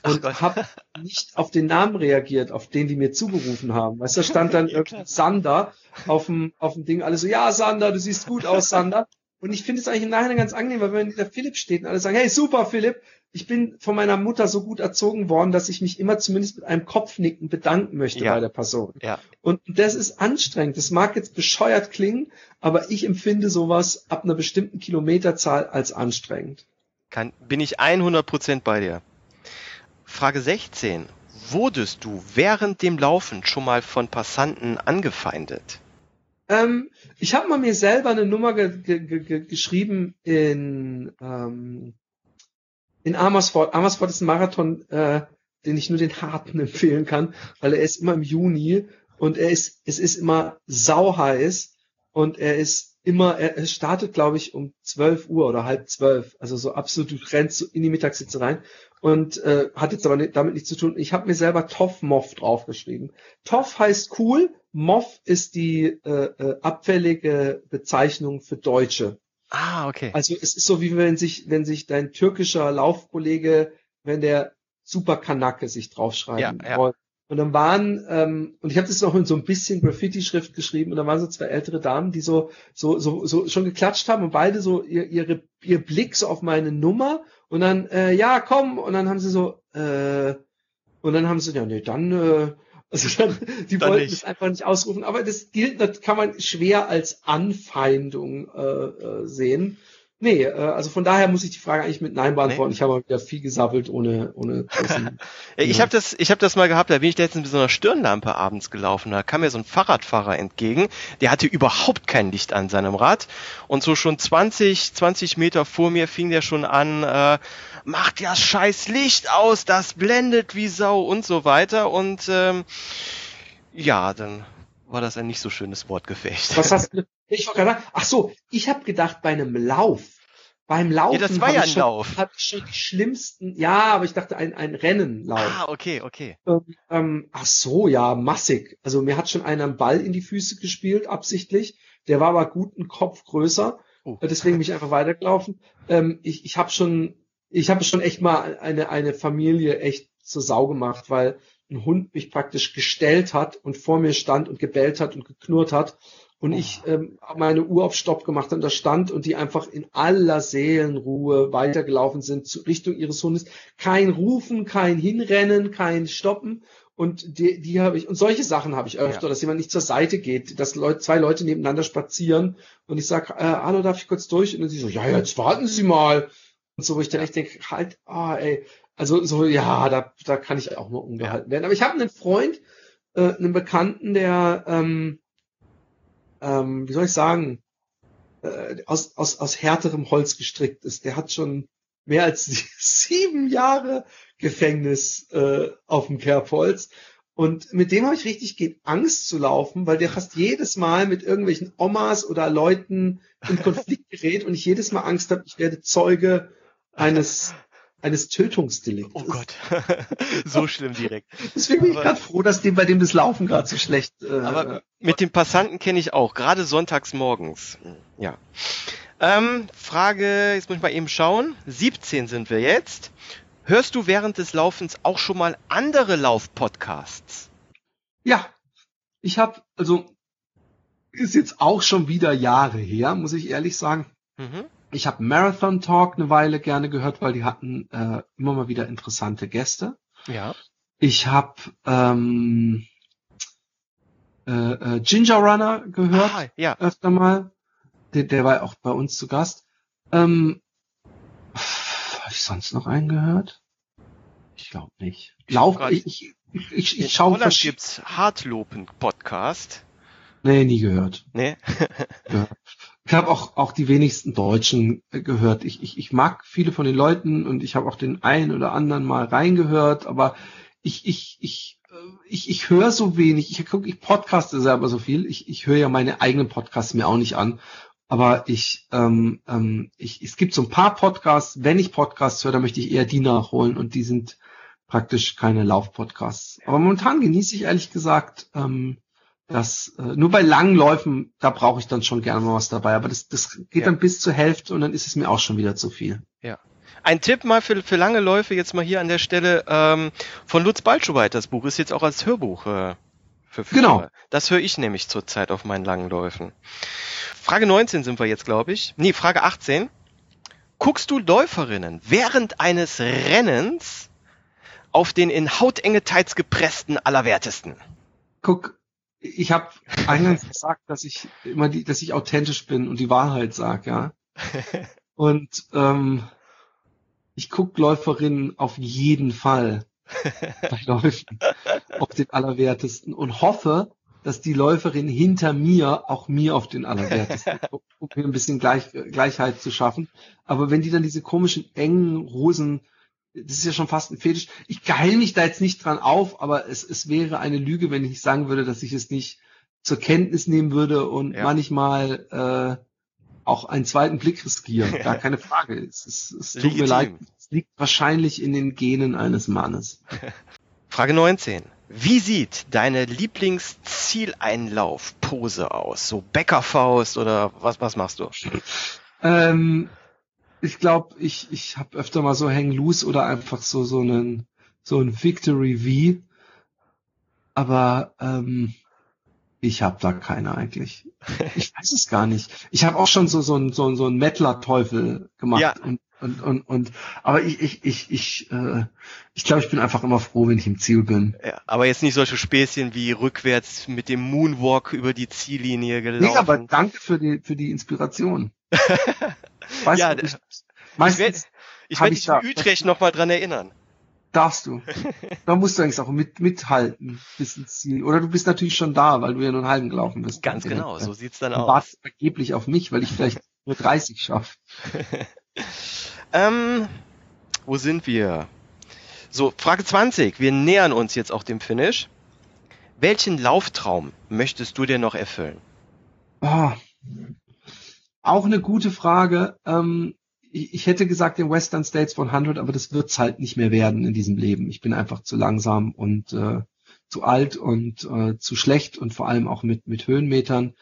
S2: und habe [laughs] nicht auf den Namen reagiert, auf den die mir zugerufen haben. Weißt du, da stand dann [laughs] irgendwie. Sander auf dem, auf dem Ding, alle so, ja, Sander, du siehst gut aus, Sander. Und ich finde es eigentlich im Nachhinein ganz angenehm, weil wenn der Philipp steht und alle sagen, hey, super, Philipp, ich bin von meiner Mutter so gut erzogen worden, dass ich mich immer zumindest mit einem Kopfnicken bedanken möchte
S1: Ja.
S2: bei der Person.
S1: Ja.
S2: Und das ist anstrengend. Das mag jetzt bescheuert klingen, aber ich empfinde sowas ab einer bestimmten Kilometerzahl als anstrengend.
S1: Kann, bin ich 100% bei dir. Frage 16. Wurdest du während dem Laufen schon mal von Passanten angefeindet?
S2: Ähm, ich habe mal mir selber eine Nummer ge ge ge ge geschrieben in, ähm, in Amersfoort. Amersfoort ist ein Marathon, äh, den ich nur den Harten [laughs] empfehlen kann, weil er ist immer im Juni und er ist, es ist immer sauheiß und er ist immer, er, er startet, glaube ich, um 12 Uhr oder halb zwölf. Also so absolut, du rennst so in die Mittagssitze rein und äh, hat jetzt aber nicht, damit nichts zu tun. Ich habe mir selber Toff Moff draufgeschrieben. Toff heißt cool, Moff ist die äh, äh, abfällige Bezeichnung für Deutsche.
S1: Ah, okay.
S2: Also es ist so wie wenn sich, wenn sich dein türkischer Laufkollege, wenn der Super Kanake sich draufschreiben
S1: Ja, ja.
S2: wollte. Und dann waren, ähm, und ich habe das noch in so ein bisschen Graffiti-Schrift geschrieben, und da waren so zwei ältere Damen, die so, so, so, so schon geklatscht haben und beide so ihr, ihre, ihr Blick so auf meine Nummer und dann, äh, ja, komm, und dann haben sie so, äh, und dann haben sie, ja, nee, dann, äh, also dann, die
S1: Dann
S2: wollten
S1: nicht.
S2: es einfach nicht ausrufen, aber das gilt, das kann man schwer als Anfeindung äh, äh, sehen. Nee, äh, also von daher muss ich die Frage eigentlich mit Nein beantworten. Ich habe mal wieder viel gesabbelt ohne, ohne [laughs]
S1: Ich habe das, ich habe das mal gehabt. Da bin ich letztens mit so einer Stirnlampe abends gelaufen. Da kam mir so ein Fahrradfahrer entgegen. Der hatte überhaupt kein Licht an seinem Rad und so schon 20, 20 Meter vor mir fing der schon an. Äh, macht ja scheiß Licht aus, das blendet wie Sau und so weiter. Und ähm, ja, dann war das ein nicht so schönes Wortgefecht?
S2: Was hast [laughs] du? Ich war gerade, ach so, ich habe gedacht bei einem Lauf. Beim Laufen.
S1: Ja, das war ja ein
S2: schon,
S1: Lauf.
S2: Hab ich schon die schlimmsten. Ja, aber ich dachte ein, ein Rennenlauf.
S1: Ah, okay, okay.
S2: Ähm, ähm, ach so, ja, massig. Also mir hat schon einer einen Ball in die Füße gespielt, absichtlich. Der war aber gut einen Kopf größer. Äh, Deswegen bin ich einfach weitergelaufen. Ähm, ich ich habe schon, ich habe schon echt mal eine, eine Familie echt zur Sau gemacht, weil ein Hund mich praktisch gestellt hat und vor mir stand und gebellt hat und geknurrt hat. Und
S1: Oh.
S2: ich ähm, meine Uhr auf Stopp gemacht und da stand und die einfach in aller Seelenruhe weitergelaufen sind zu Richtung ihres Hundes. Kein Rufen, kein Hinrennen, kein Stoppen. Und die, die habe ich, und solche Sachen habe ich öfter,
S1: Ja.
S2: dass jemand nicht zur Seite geht, dass Leute, zwei Leute nebeneinander spazieren und ich sag, äh, hallo, darf ich kurz durch? Und dann sie so, ja, jetzt warten Sie mal. Und so, wo ich dann echt denke, halt, ah, ey, also so, ja, da, da kann ich auch mal umgehalten werden. Aber ich habe einen Freund, äh, einen Bekannten, der, ähm, ähm, wie soll ich sagen, äh, aus, aus, aus härterem Holz gestrickt ist. Der hat schon mehr als [laughs] sieben Jahre Gefängnis äh, auf dem Kerbholz. Und mit dem habe ich richtig geht Angst zu laufen, weil der fast jedes Mal mit irgendwelchen Omas oder Leuten in Konflikt gerät und ich jedes Mal Angst habe, ich werde Zeuge eines eines Tötungsdelikts.
S1: Oh Gott. [laughs] so schlimm direkt.
S2: Deswegen bin ich gerade froh, dass dem bei dem das Laufen gerade so schlecht. Äh,
S1: Aber mit dem Passanten kenne ich auch, gerade sonntags morgens. Ja. Ähm, Frage, jetzt muss ich mal eben schauen. 17 sind wir jetzt. Hörst du während des Laufens auch schon mal andere Laufpodcasts?
S2: Ja, ich habe, also ist jetzt auch schon wieder Jahre her, muss ich ehrlich sagen.
S1: Mhm.
S2: Ich habe Marathon Talk eine Weile gerne gehört, weil die hatten äh, immer mal wieder interessante Gäste.
S1: Ja.
S2: Ich habe ähm, äh, äh, Ginger Runner gehört
S1: Ah, ja.
S2: öfter mal. Der, der war auch bei uns zu Gast. Ähm, habe ich sonst noch einen gehört? Ich glaube nicht.
S1: Ich
S2: Lauf, ich, ich, ich, ich, ich schaue
S1: Holland gibt's Hartlopen Podcast.
S2: Nee, nie gehört.
S1: Ne? [laughs]
S2: Ich habe auch, auch die wenigsten Deutschen äh, gehört. Ich, ich, ich mag viele von den Leuten und ich habe auch den einen oder anderen mal reingehört, aber ich, ich, ich, äh, ich, ich höre so wenig. Ich gucke, ich podcaste selber so viel. Ich, ich höre ja meine eigenen Podcasts mir auch nicht an. Aber ich, ähm, ähm, ich, es gibt so ein paar Podcasts. Wenn ich Podcasts höre, dann möchte ich eher die nachholen und die sind praktisch keine Laufpodcasts. Aber momentan genieße ich ehrlich gesagt ähm, das äh, nur bei langen Läufen, da brauche ich dann schon gerne mal was dabei. Aber das, das geht
S1: Ja.
S2: dann bis zur Hälfte und dann ist es mir auch schon wieder zu viel.
S1: Ein Tipp mal für, für lange Läufe jetzt mal hier an der Stelle ähm, von Lutz Balschowait. Das Buch ist jetzt auch als Hörbuch äh, verfügbar.
S2: Genau.
S1: Das höre ich nämlich zurzeit auf meinen langen Läufen. Frage 19 sind wir jetzt, glaube ich. Nee, Frage 18. Guckst du Läuferinnen während eines Rennens auf den in hautenge Tights gepressten Allerwertesten?
S2: Guck, ich habe eingangs [laughs] gesagt, dass ich immer die, dass ich authentisch bin und die Wahrheit sage, ja. [laughs] Und ähm, ich guck Läuferinnen auf jeden Fall [laughs] bei Läufen auf den Allerwertesten und hoffe, dass die Läuferin hinter mir auch mir auf den Allerwertesten guckt, um mir ein bisschen Gleich, Gleichheit zu schaffen. Aber wenn die dann diese komischen engen Hosen, das ist ja schon fast ein Fetisch. Ich geil mich da jetzt nicht dran auf, aber es, es wäre eine Lüge, wenn ich sagen würde, dass ich es nicht zur Kenntnis nehmen würde und
S1: Ja.
S2: manchmal äh, auch einen zweiten Blick riskieren. [laughs] Gar keine Frage. Es, es, es tut mir
S1: Legitim.
S2: leid. Es liegt wahrscheinlich in den Genen eines Mannes. [laughs]
S1: Frage 19. Wie sieht deine Lieblingszieleinlauf-Pose aus? So Bäckerfaust oder was, was machst du?
S2: Ähm, ich glaube, ich, ich habe öfter mal so Hang Loose oder einfach so so einen so ein Victory V. Aber ähm, ich habe da keine eigentlich. Ich weiß es gar nicht. Ich habe auch schon so so ein so ein so ein Mettler-Teufel gemacht
S1: Ja.
S2: und und und und. Aber ich ich ich ich äh, ich glaube, ich bin einfach immer froh, wenn ich im Ziel bin.
S1: Ja, aber jetzt nicht solche Späßchen wie rückwärts mit dem Moonwalk über die Ziellinie gelaufen.
S2: Nee, aber danke für die für die Inspiration. [laughs] Weißt
S1: Ja,
S2: du, ich, meistens
S1: werde ich
S2: hab
S1: werd
S2: ich
S1: dich
S2: da-
S1: in Utrecht nochmal dran erinnern.
S2: Darfst du. [laughs] da musst du eigentlich auch mit, mithalten bis ins Ziel. Oder du bist natürlich schon da, weil du ja nur einen halben gelaufen bist.
S1: Ganz genau, so sieht's dann
S2: Und
S1: aus.
S2: wartest vergeblich auf mich, weil ich vielleicht [laughs] nur 30 schaffe.
S1: Ähm, wo sind wir? So, Frage 20. Wir nähern uns jetzt auch dem Finish. welchen Lauftraum möchtest du dir noch erfüllen?
S2: Oh, auch eine gute Frage. Ähm, ich, ich, hätte gesagt den Western States 100, aber das wird's halt nicht mehr werden in diesem Leben. Ich bin einfach zu langsam und äh, zu alt und äh, zu schlecht und vor allem auch mit, mit Höhenmetern.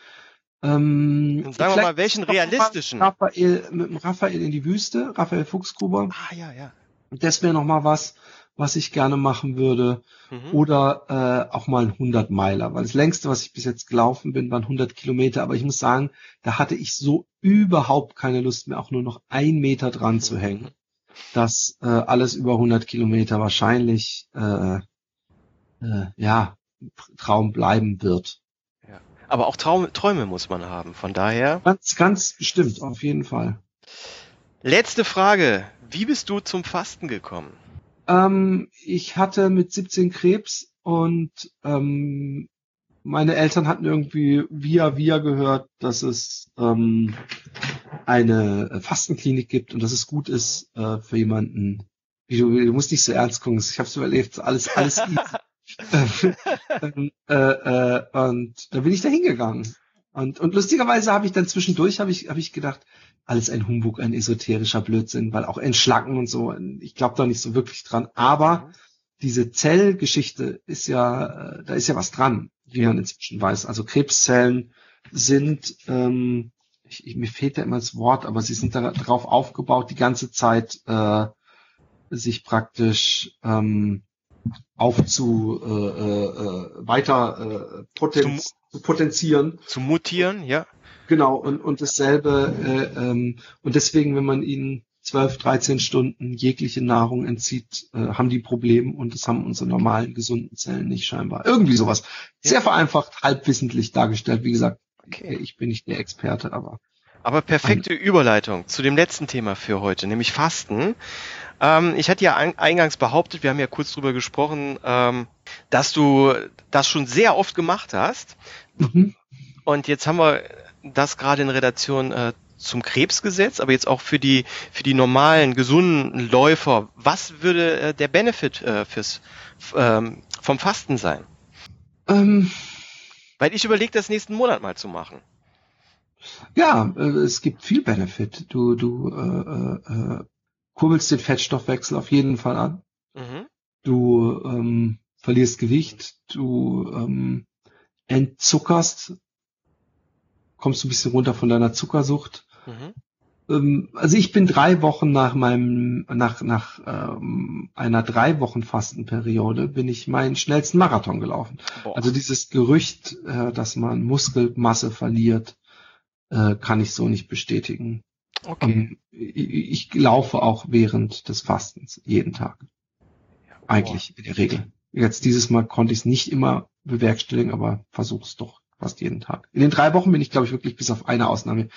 S1: Ähm, Und sagen wir mal, welchen realistischen?
S2: Raphael, mit Raphael in die Wüste, Raphael Fuchsgruber.
S1: Ah, ja, ja.
S2: Das wäre nochmal was, was ich gerne machen würde. Mhm. Oder äh, auch mal ein 100 Meiler, weil das längste, was ich bis jetzt gelaufen bin, waren 100 Kilometer. Aber ich muss sagen, da hatte ich so überhaupt keine Lust mehr, auch nur noch ein Meter dran zu hängen, [laughs] dass äh, alles über 100 Kilometer wahrscheinlich äh, äh, ja Traum bleiben wird.
S1: Aber auch Traum, Träume muss man haben. Von daher.
S2: Ganz, ganz bestimmt, auf jeden Fall.
S1: Letzte Frage. Wie bist du zum Fasten gekommen?
S2: Ähm, ich hatte mit 17 Krebs und ähm, meine Eltern hatten irgendwie via via gehört, dass es ähm, eine Fastenklinik gibt und dass es gut ist äh, für jemanden. Du, du musst nicht so ernst gucken. Ich habe es überlebt. Alles, alles [laughs] easy. ähm, äh, äh, und da bin ich da hingegangen. Und, und lustigerweise habe ich dann zwischendurch habe ich, hab ich gedacht, alles ein Humbug, ein esoterischer Blödsinn, weil auch Entschlacken und so, ich glaube da nicht so wirklich dran. Aber diese Zellgeschichte ist ja, äh, da ist ja was dran, wie man inzwischen weiß. Also Krebszellen sind, ähm, ich, ich, mir fehlt ja immer das Wort, aber sie sind darauf aufgebaut, die ganze Zeit äh, sich praktisch ähm, aufzu äh, äh, weiter äh, poten zu, zu potenzieren.
S1: Zu mutieren, ja.
S2: Genau, und, und dasselbe, äh, ähm, und deswegen, wenn man ihnen 12, 13 Stunden jegliche Nahrung entzieht, äh, haben die Probleme und das haben unsere normalen, gesunden Zellen nicht scheinbar. Irgendwie sowas. Sehr ja. vereinfacht, halbwissentlich dargestellt. Wie gesagt, okay. ich bin nicht der Experte, aber.
S1: Aber perfekte Überleitung zu dem letzten Thema für heute, nämlich Fasten. Ähm, ich hatte ja eingangs behauptet, wir haben ja kurz drüber gesprochen, ähm, dass du das schon sehr oft gemacht hast. Mhm. Und jetzt haben wir das gerade in Redaktion äh, zum Krebsgesetz, aber jetzt auch für die für die normalen gesunden Läufer. Was würde äh, der Benefit äh, fürs ähm, vom Fasten sein? Ähm, Weil ich überlege, das nächsten Monat mal zu machen.
S2: Ja, äh, es gibt viel Benefit. Du du äh, äh, äh kurbelst den Fettstoffwechsel auf jeden Fall an. Mhm. Du ähm, verlierst Gewicht, du ähm, entzuckerst, kommst du ein bisschen runter von deiner Zuckersucht. Mhm. Ähm, also ich bin drei Wochen nach meinem, nach, nach ähm, einer drei Wochen Fastenperiode bin ich meinen schnellsten Marathon gelaufen. Boah. Also dieses Gerücht, äh, dass man Muskelmasse verliert, äh, kann ich so nicht bestätigen. Okay. Ähm, ich, ich, laufe auch während des Fastens jeden Tag. Eigentlich in der Regel. Jetzt dieses Mal konnte ich es nicht immer bewerkstelligen, aber versuche es doch fast jeden Tag. In den drei Wochen bin ich, glaube ich, wirklich bis auf eine Ausnahme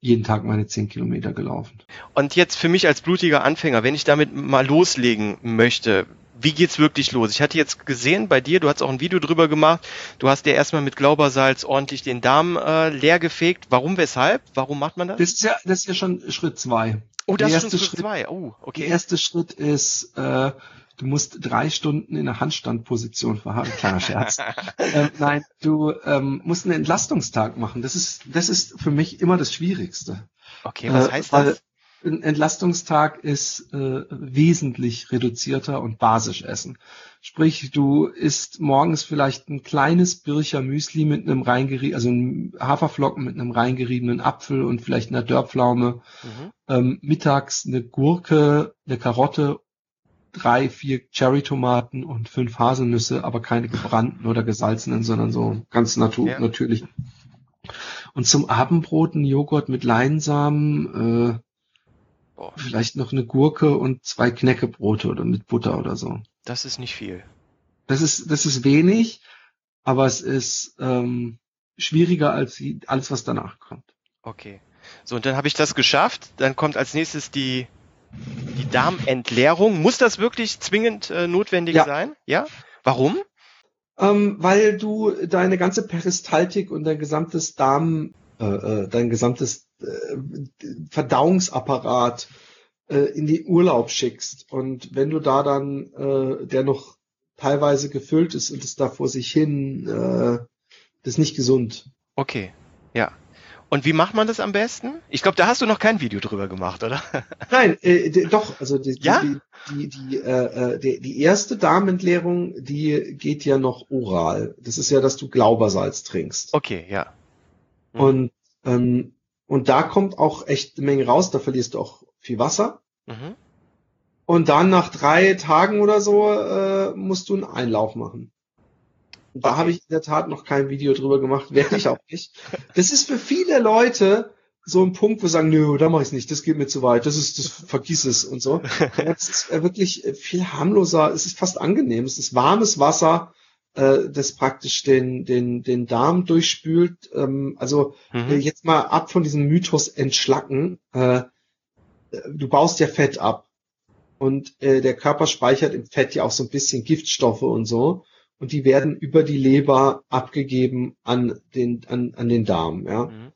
S2: jeden Tag meine zehn Kilometer gelaufen.
S1: Und jetzt für mich als blutiger Anfänger, wenn ich damit mal loslegen möchte, wie geht's wirklich los? Ich hatte jetzt gesehen bei dir, du hast auch ein Video drüber gemacht. Du hast dir erstmal mit Glaubersalz ordentlich den Darm äh, leer gefegt. Warum, weshalb? Warum macht man das?
S2: Das ist ja, das ist ja schon Schritt zwei.
S1: Oh, das ist schon Schritt, Schritt zwei. Oh, okay.
S2: Der erste Schritt ist, äh, du musst drei Stunden in der Handstandposition verharren. Kleiner Scherz. [laughs] ähm, nein, du ähm, musst einen Entlastungstag machen. Das ist, das ist für mich immer das Schwierigste.
S1: Okay, was äh, heißt das?
S2: Ein Entlastungstag ist äh, wesentlich reduzierter und basisch essen. Sprich, du isst morgens vielleicht ein kleines Bircher Müsli mit einem reingeriebenen, also ein Haferflocken mit einem reingeriebenen Apfel und vielleicht einer Dörrpflaume. Mhm. Ähm, mittags eine Gurke, eine Karotte, drei, vier Cherry-Tomaten und fünf Haselnüsse, aber keine gebrannten oder gesalzenen, sondern so ganz natu ja. natürlich. Und zum Abendbrot ein Joghurt mit Leinsamen, äh, Boah. Vielleicht noch eine Gurke und zwei Knäckebrote oder mit Butter oder so.
S1: Das ist nicht viel.
S2: Das ist, das ist wenig, aber es ist ähm, schwieriger als alles, was danach kommt.
S1: Okay. So, und dann habe ich das geschafft. Dann kommt als nächstes die, die Darmentleerung. Muss das wirklich zwingend äh, notwendig ja. sein? Ja? Warum?
S2: Ähm, weil du deine ganze Peristaltik und dein gesamtes Darm, äh, äh dein gesamtes Verdauungsapparat äh, in die Urlaub schickst. Und wenn du da dann, äh, der noch teilweise gefüllt ist und es da vor sich hin, äh, das ist nicht gesund.
S1: Okay, ja. Und wie macht man das am besten? Ich glaube, da hast du noch kein Video drüber gemacht, oder? [laughs]
S2: Nein, äh, doch, also die,
S1: ja?
S2: die, die, die, äh, äh, die, die erste Darmentleerung, die geht ja noch oral. Das ist ja, dass du Glaubersalz trinkst.
S1: Okay, ja.
S2: Mhm. Und, ähm, und da kommt auch echt eine Menge raus, da verlierst du auch viel Wasser. Mhm. Und dann nach drei Tagen oder so äh, musst du einen Einlauf machen. Da okay. habe ich in der Tat noch kein Video drüber gemacht, werde ich auch nicht. Das ist für viele Leute so ein Punkt, wo sie sagen, nö, da mache ich nicht, das geht mir zu weit, das ist, das [laughs] vergiss es und so. Das ist wirklich viel harmloser, es ist fast angenehm, es ist warmes Wasser, äh, das praktisch den, den, den Darm durchspült. Ähm, also mhm. Äh, jetzt mal ab von diesem Mythos entschlacken. Äh, du baust ja Fett ab. Und äh, der Körper speichert im Fett ja auch so ein bisschen Giftstoffe und so. Und die werden über die Leber abgegeben an den, an, an den Darm, ja. Mhm.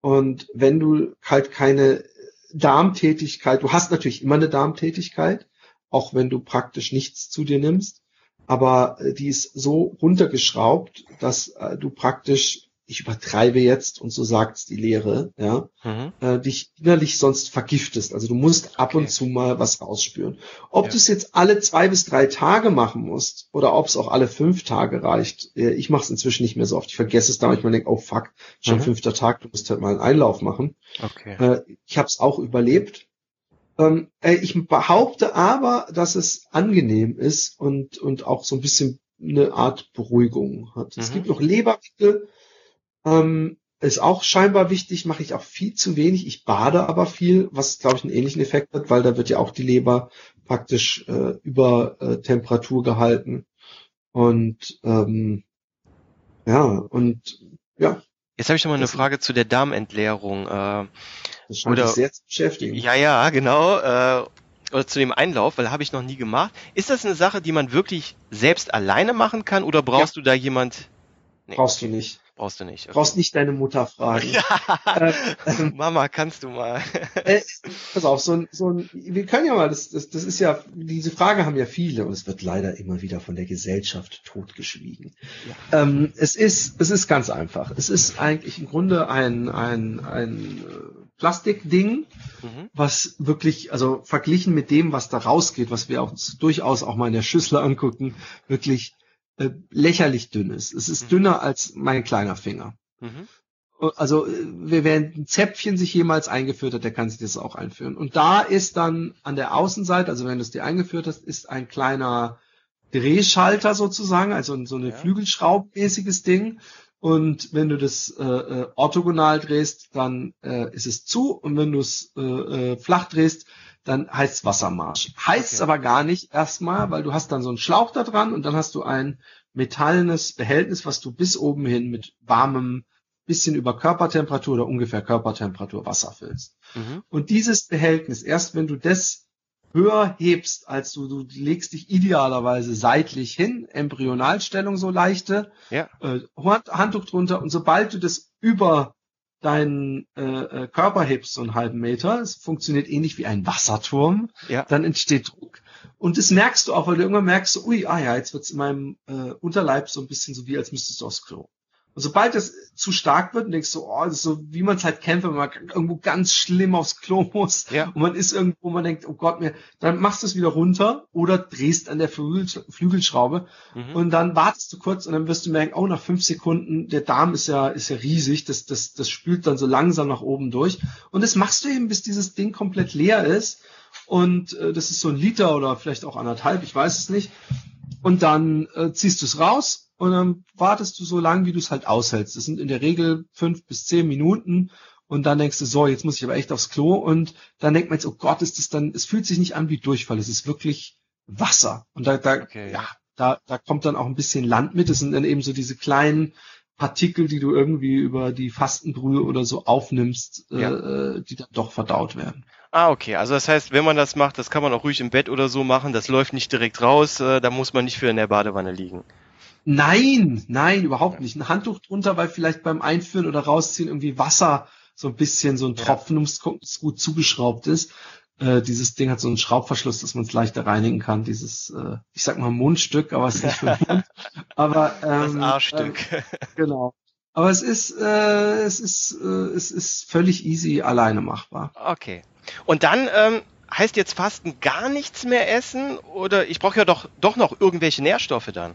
S2: Und wenn du halt keine Darmtätigkeit, du hast natürlich immer eine Darmtätigkeit, auch wenn du praktisch nichts zu dir nimmst, aber äh, die ist so runtergeschraubt, dass äh, du praktisch ich übertreibe jetzt und so sagt's die Lehre, ja, mhm. äh, dich innerlich sonst vergiftest. Also du musst ab okay. und zu mal was rausspüren. Ob ja. du es jetzt alle zwei bis drei Tage machen musst oder ob es auch alle fünf Tage reicht. Äh, ich mache es inzwischen nicht mehr so oft. Ich vergesse es da manchmal denke, oh fuck, schon mhm. fünfter Tag, du musst halt mal einen Einlauf machen. Okay. Äh, ich habe es auch überlebt. Ähm, äh, ich behaupte aber, dass es angenehm ist und, und auch so ein bisschen eine Art Beruhigung hat. Mhm. Es gibt noch Lebermittel, ähm, ist auch scheinbar wichtig, mache ich auch viel zu wenig. Ich bade aber viel, was glaube ich einen ähnlichen Effekt hat, weil da wird ja auch die Leber praktisch äh, über äh, Temperatur gehalten. Und ähm, ja, und ja.
S1: Jetzt habe ich noch mal eine Frage zu der Darmentleerung. Äh,
S2: das scheint oder, sehr zu beschäftigen.
S1: Ja, ja, genau. Äh, oder zu dem Einlauf, weil habe ich noch nie gemacht. Ist das eine Sache, die man wirklich selbst alleine machen kann oder brauchst ja. du da jemand?
S2: Nee. Brauchst du nicht.
S1: Brauchst du nicht.
S2: Okay. Brauchst nicht deine Mutter fragen. [laughs]
S1: Ja. Äh, [laughs] Mama, kannst du mal.
S2: äh, pass auf, so ein, so ein, wir können ja mal, das, das, das ist ja, diese Frage haben ja viele und es wird leider immer wieder von der Gesellschaft totgeschwiegen. Ja. Ähm, es ist, es ist ganz einfach. Es ist eigentlich im Grunde ein, ein, ein äh, Plastikding, mhm. was wirklich, also verglichen mit dem, was da rausgeht, was wir uns durchaus auch mal in der Schüssel angucken, wirklich äh, lächerlich dünn ist. Es ist mhm. dünner als mein kleiner Finger. Mhm. Also wer, wer ein Zäpfchen sich jemals eingeführt hat, der kann sich das auch einführen. Und da ist dann an der Außenseite, also wenn du es dir eingeführt hast, ist ein kleiner Drehschalter sozusagen, also so eine ja. Flügelschraubmäßiges Ding. Und wenn du das äh, äh, orthogonal drehst, dann äh, ist es zu. Und wenn du es äh, äh, flach drehst, dann heißt es Wassermarsch. Heißt es okay. aber gar nicht erstmal, weil du hast dann so einen Schlauch da dran und dann hast du ein metallenes Behältnis, was du bis oben hin mit warmem, bisschen über Körpertemperatur oder ungefähr Körpertemperatur Wasser füllst. Mhm. Und dieses Behältnis, erst wenn du das höher hebst, als du, du legst dich idealerweise seitlich hin, Embryonalstellung so leichte, ja. äh, Handtuch drunter und sobald du das über deinen äh, äh, Körper hebst so einen halben Meter, es funktioniert ähnlich wie ein Wasserturm, ja. dann entsteht Druck. Und das merkst du auch, weil du irgendwann merkst, so, ui, ah ja, jetzt wird's in meinem äh, Unterleib so ein bisschen so wie, als müsstest du aufs Klo. Und sobald das zu stark wird denkst du, oh, das ist so, wie man es halt kennt, wenn man irgendwo ganz schlimm aufs Klo muss ja. und man ist irgendwo, man denkt, oh Gott, mir, dann machst du es wieder runter oder drehst an der Flügel, Flügelschraube mhm. und dann wartest du kurz und dann wirst du merken, oh, nach fünf Sekunden, der Darm ist ja, ist ja riesig, das, das, das spült dann so langsam nach oben durch und das machst du eben, bis dieses Ding komplett leer ist und äh, das ist so ein Liter oder vielleicht auch anderthalb, ich weiß es nicht und dann äh, ziehst du es raus und dann wartest du so lange, wie du es halt aushältst. Das sind in der Regel fünf bis zehn Minuten und dann denkst du, so, jetzt muss ich aber echt aufs Klo und dann denkt man jetzt, oh Gott, ist das dann, es fühlt sich nicht an wie Durchfall, es ist wirklich Wasser. Und da, da, okay. ja, da, da kommt dann auch ein bisschen Land mit. Das sind dann eben so diese kleinen Partikel, die du irgendwie über die Fastenbrühe oder so aufnimmst, äh, ja. äh, die dann doch verdaut werden.
S1: Ah, okay. Also das heißt, wenn man das macht, das kann man auch ruhig im Bett oder so machen. Das läuft nicht direkt raus. Äh, da muss man nicht für in der Badewanne liegen.
S2: Nein, nein, überhaupt nicht. Ein Handtuch drunter, weil vielleicht beim Einführen oder Rausziehen irgendwie Wasser so ein bisschen so ein Tropfen ja. ums gut zugeschraubt ist. Äh, dieses Ding hat so einen Schraubverschluss, dass man es leichter reinigen kann. Dieses, äh, ich sag mal Mundstück, aber es ist nicht für [laughs] Mund. Aber
S1: Das
S2: ähm,
S1: Arschstück.
S2: Ähm, genau. Aber es ist, äh, es ist, äh, es ist völlig easy alleine machbar.
S1: Okay. Und dann ähm, heißt jetzt Fasten gar nichts mehr essen oder ich brauche ja doch doch noch irgendwelche Nährstoffe dann.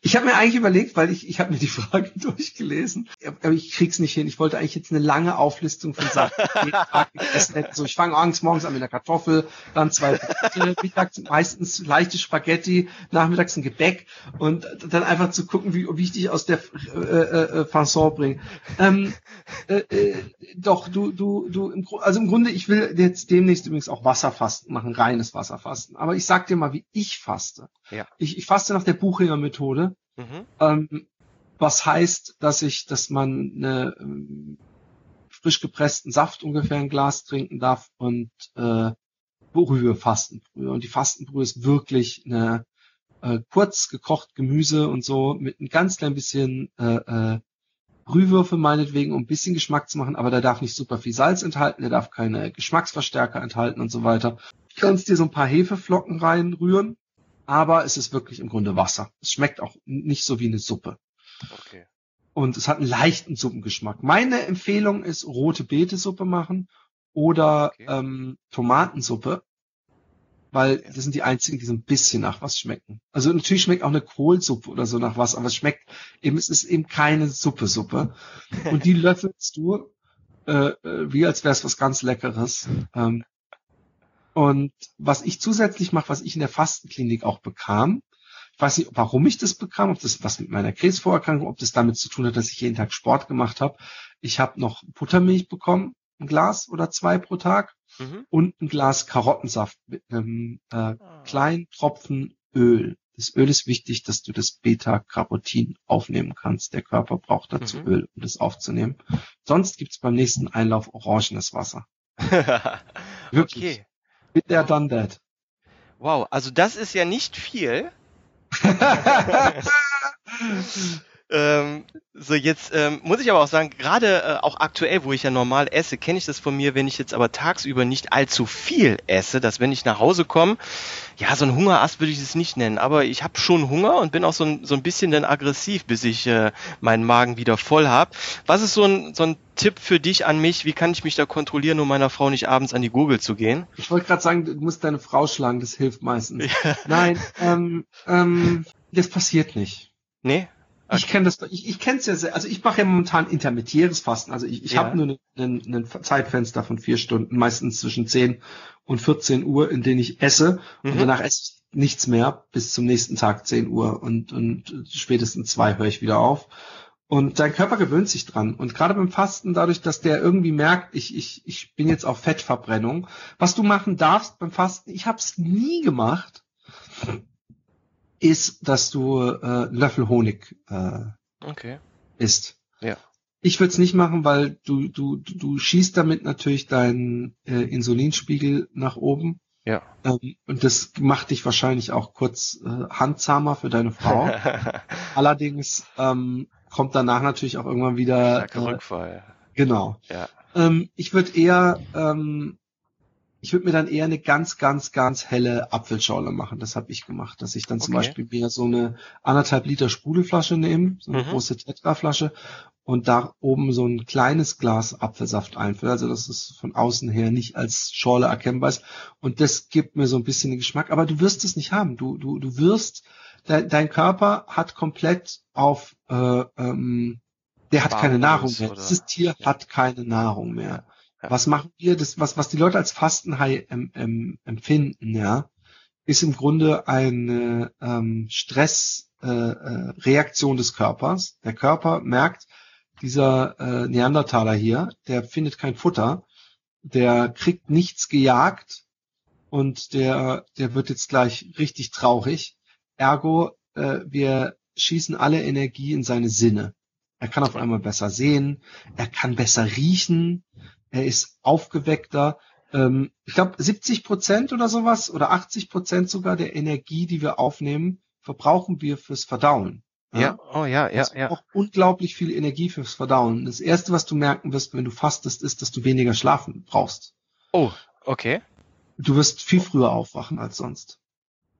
S2: Ich habe mir eigentlich überlegt, weil ich, ich habe mir die [laughs] Frage durchgelesen, aber ich krieg's nicht hin. Ich wollte eigentlich jetzt eine lange Auflistung von Sachen. jeden [laughs] Tag essen hätte. so, ich fange abends morgens an mit einer Kartoffel, dann zwei Brote, [laughs] mittags meistens leichte Spaghetti, nachmittags ein Gebäck und dann einfach zu gucken, wie, wie ich dich aus der äh, äh, Fasson bringe. Ähm, äh, äh, doch, du, du, du, im, also im Grunde, ich will jetzt demnächst übrigens auch Wasserfasten machen, reines Wasserfasten. Aber ich sag dir mal, wie ich faste.
S1: Ja.
S2: Ich, ich faste nach der Buchinger Methode.
S1: Mhm.
S2: Ähm, was heißt, dass ich, dass man eine, ähm, frisch gepressten Saft ungefähr ein Glas trinken darf und äh, Brühe, Fastenbrühe. Und die Fastenbrühe ist wirklich eine äh, kurz gekocht Gemüse und so mit ein ganz klein bisschen äh, äh, Brühwürfel meinetwegen, um ein bisschen Geschmack zu machen, aber der darf nicht super viel Salz enthalten, der darf keine Geschmacksverstärker enthalten und so weiter. Du kannst dir so ein paar Hefeflocken reinrühren, aber es ist wirklich im Grunde Wasser. Es schmeckt auch nicht so wie eine Suppe.
S1: Okay.
S2: Und es hat einen leichten Suppengeschmack. Meine Empfehlung ist rote Betesuppe machen oder
S1: Okay.
S2: ähm, Tomatensuppe, weil das sind die einzigen, die so ein bisschen nach was schmecken. Also natürlich schmeckt auch eine Kohlsuppe oder so nach was, aber es schmeckt eben, es ist eben keine Suppe-Suppe. Und die [laughs] löffelst du äh, äh, wie als wäre es was ganz Leckeres. Ähm, und was ich zusätzlich mache, was ich in der Fastenklinik auch bekam, ich weiß nicht, warum ich das bekam, ob das was mit meiner Krebsvorerkrankung, ob das damit zu tun hat, dass ich jeden Tag Sport gemacht habe. Ich habe noch Buttermilch bekommen, ein Glas oder zwei pro Tag
S1: Mhm.
S2: und ein Glas Karottensaft mit einem äh,
S1: Ah.
S2: kleinen Tropfen Öl. Das Öl ist wichtig, dass du das Beta-Carotin aufnehmen kannst. Der Körper braucht dazu
S1: Mhm.
S2: Öl, um das aufzunehmen. Sonst gibt's beim nächsten Einlauf orangenes Wasser. [laughs] Wirklich.
S1: okay.
S2: Mit der done that.
S1: Wow, also das ist ja nicht viel. [laughs] Ähm, so, jetzt ähm, muss ich aber auch sagen, gerade äh, auch aktuell, wo ich ja normal esse, kenne ich das von mir, wenn ich jetzt aber tagsüber nicht allzu viel esse, dass wenn ich nach Hause komme, ja, so ein Hungerast würde ich es nicht nennen, aber ich habe schon Hunger und bin auch so ein, so ein bisschen dann aggressiv, bis ich äh, meinen Magen wieder voll habe. Was ist so ein, so ein Tipp für dich an mich? Wie kann ich mich da kontrollieren, um meiner Frau nicht abends an die Gurgel zu gehen?
S2: Ich wollte gerade sagen, du musst deine Frau schlagen, das hilft meistens. Nein, ähm, ähm, das passiert nicht.
S1: Nee?
S2: Ich kenne das, ich, ich kenne es ja sehr, also ich mache ja momentan intermittieres Fasten. Also ich, ich
S1: Ja.
S2: habe nur ein Zeitfenster von vier Stunden, meistens zwischen 10 und 14 Uhr, in denen ich esse. Und
S1: Mhm.
S2: danach esse ich nichts mehr bis zum nächsten Tag 10 Uhr und, und spätestens zwei höre ich wieder auf. Und dein Körper gewöhnt sich dran. Und gerade beim Fasten, dadurch, dass der irgendwie merkt, ich, ich, ich bin jetzt auf Fettverbrennung, was du machen darfst beim Fasten, ich habe es nie gemacht, ist, dass du äh, Löffel Honig äh,
S1: Okay.
S2: isst.
S1: Ja.
S2: Ich würde es nicht machen, weil du, du, du du schießt damit natürlich deinen äh, Insulinspiegel nach oben.
S1: Ja.
S2: Ähm, und das macht dich wahrscheinlich auch kurz äh, handzahmer für deine Frau. [laughs] Allerdings ähm, kommt danach natürlich auch irgendwann wieder
S1: Starker
S2: äh,
S1: Rückfall.
S2: genau.
S1: Ja.
S2: Ähm, ich würde eher ähm, ich würde mir dann eher eine ganz, ganz, ganz helle Apfelschorle machen. Das habe ich gemacht, dass ich dann zum
S1: Okay.
S2: Beispiel mir so eine anderthalb Liter Sprudelflasche nehme, so eine
S1: Mhm.
S2: große Tetraflasche und da oben so ein kleines Glas Apfelsaft einfülle. Also dass es von außen her nicht als Schorle erkennbar ist. Und das gibt mir so ein bisschen den Geschmack. Aber du wirst es nicht haben. Du, du, du wirst, dein, dein Körper hat komplett auf, äh, ähm, der hat keine
S1: Barfuß
S2: Nahrung mehr.
S1: oder-
S2: Dieses Tier
S1: ja.
S2: hat keine Nahrung mehr.
S1: Ja.
S2: Was machen wir? Das, was, was die Leute als Fastenhai ähm, ähm, empfinden, ja, ist im Grunde eine ähm, Stressreaktion äh, äh, des Körpers. Der Körper merkt, dieser äh, Neandertaler hier, der findet kein Futter, der kriegt nichts gejagt und der, der wird jetzt gleich richtig traurig. Ergo, äh, wir schießen alle Energie in seine Sinne. Er kann auf einmal besser sehen, er kann besser riechen, er ist aufgeweckter. Ähm, ich glaube, 70 Prozent oder sowas oder 80 Prozent sogar der Energie, die wir aufnehmen, verbrauchen wir fürs Verdauen.
S1: Ja, oh ja, ja, ja.
S2: braucht unglaublich viel Energie fürs Verdauen. Das erste, was du merken wirst, wenn du fastest, ist, dass du weniger schlafen brauchst.
S1: Oh, okay.
S2: du wirst viel früher aufwachen als sonst.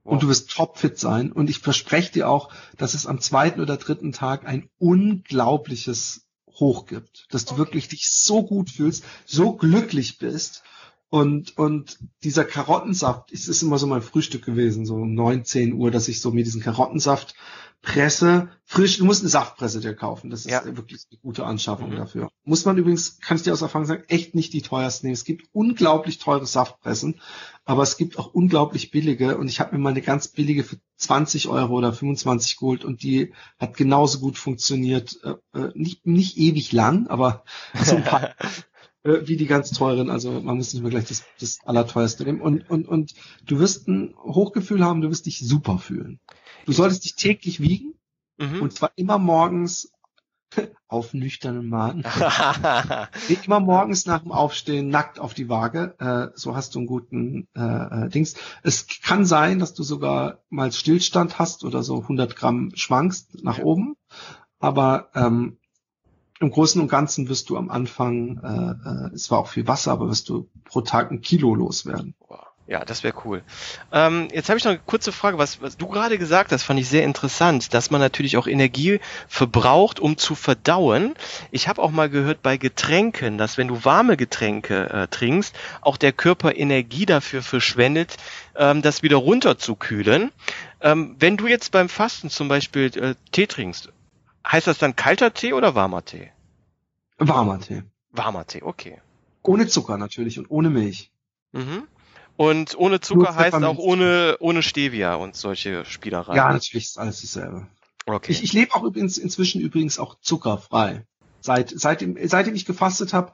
S2: Wow. Und du wirst topfit sein. Und ich verspreche dir auch, dass es am zweiten oder dritten Tag ein unglaubliches Hoch gibt. Dass du okay. wirklich dich so gut fühlst, so glücklich bist. Und, und dieser Karottensaft, es ist immer so mein Frühstück gewesen, so um neun, zehn Uhr, dass ich so mir diesen Karottensaft presse, frisch, du musst eine Saftpresse dir kaufen. Das ist ja. wirklich eine gute Anschaffung mhm. dafür. Muss man übrigens, kann ich dir aus Erfahrung sagen, echt nicht die teuersten nehmen. Es gibt unglaublich teure Saftpressen, aber es gibt auch unglaublich billige und ich habe mir mal eine ganz billige für 20 Euro oder 25 geholt und die hat genauso gut funktioniert. Äh, äh nicht, nicht ewig lang, aber [laughs] so ein paar äh, wie die ganz teuren. Also man muss nicht mehr gleich das, das allerteuerste nehmen. Und, und, und du wirst ein Hochgefühl haben, du wirst dich super fühlen. Du solltest dich täglich wiegen mhm. und zwar immer morgens [laughs] auf nüchternen Magen. [laughs] immer morgens nach dem Aufstehen nackt auf die Waage. Äh, so hast du einen guten äh, äh, Dings. Es kann sein, dass du sogar mal Stillstand hast oder so 100 Gramm schwankst nach ja. oben. Aber ähm, im Großen und Ganzen wirst du am Anfang, äh, äh, es war auch viel Wasser, aber wirst du pro Tag ein Kilo loswerden.
S1: Ja, das wäre cool. Ähm, jetzt habe ich noch eine kurze Frage, was, was du gerade gesagt hast, fand ich sehr interessant, dass man natürlich auch Energie verbraucht, um zu verdauen. Ich habe auch mal gehört bei Getränken, dass wenn du warme Getränke äh, trinkst, auch der Körper Energie dafür verschwendet, ähm, das wieder runterzukühlen. Ähm, wenn du jetzt beim Fasten zum Beispiel äh, Tee trinkst, heißt das dann kalter Tee oder warmer Tee?
S2: Warmer Tee.
S1: Warmer Tee, okay.
S2: Ohne Zucker natürlich und ohne Milch.
S1: Mhm. Und ohne Zucker heißt auch ohne, ohne Stevia und solche Spielereien.
S2: Ja, natürlich ist alles dasselbe. Okay. Ich, ich lebe auch übrigens inzwischen übrigens auch zuckerfrei. Seit, seitdem, seitdem ich gefastet habe,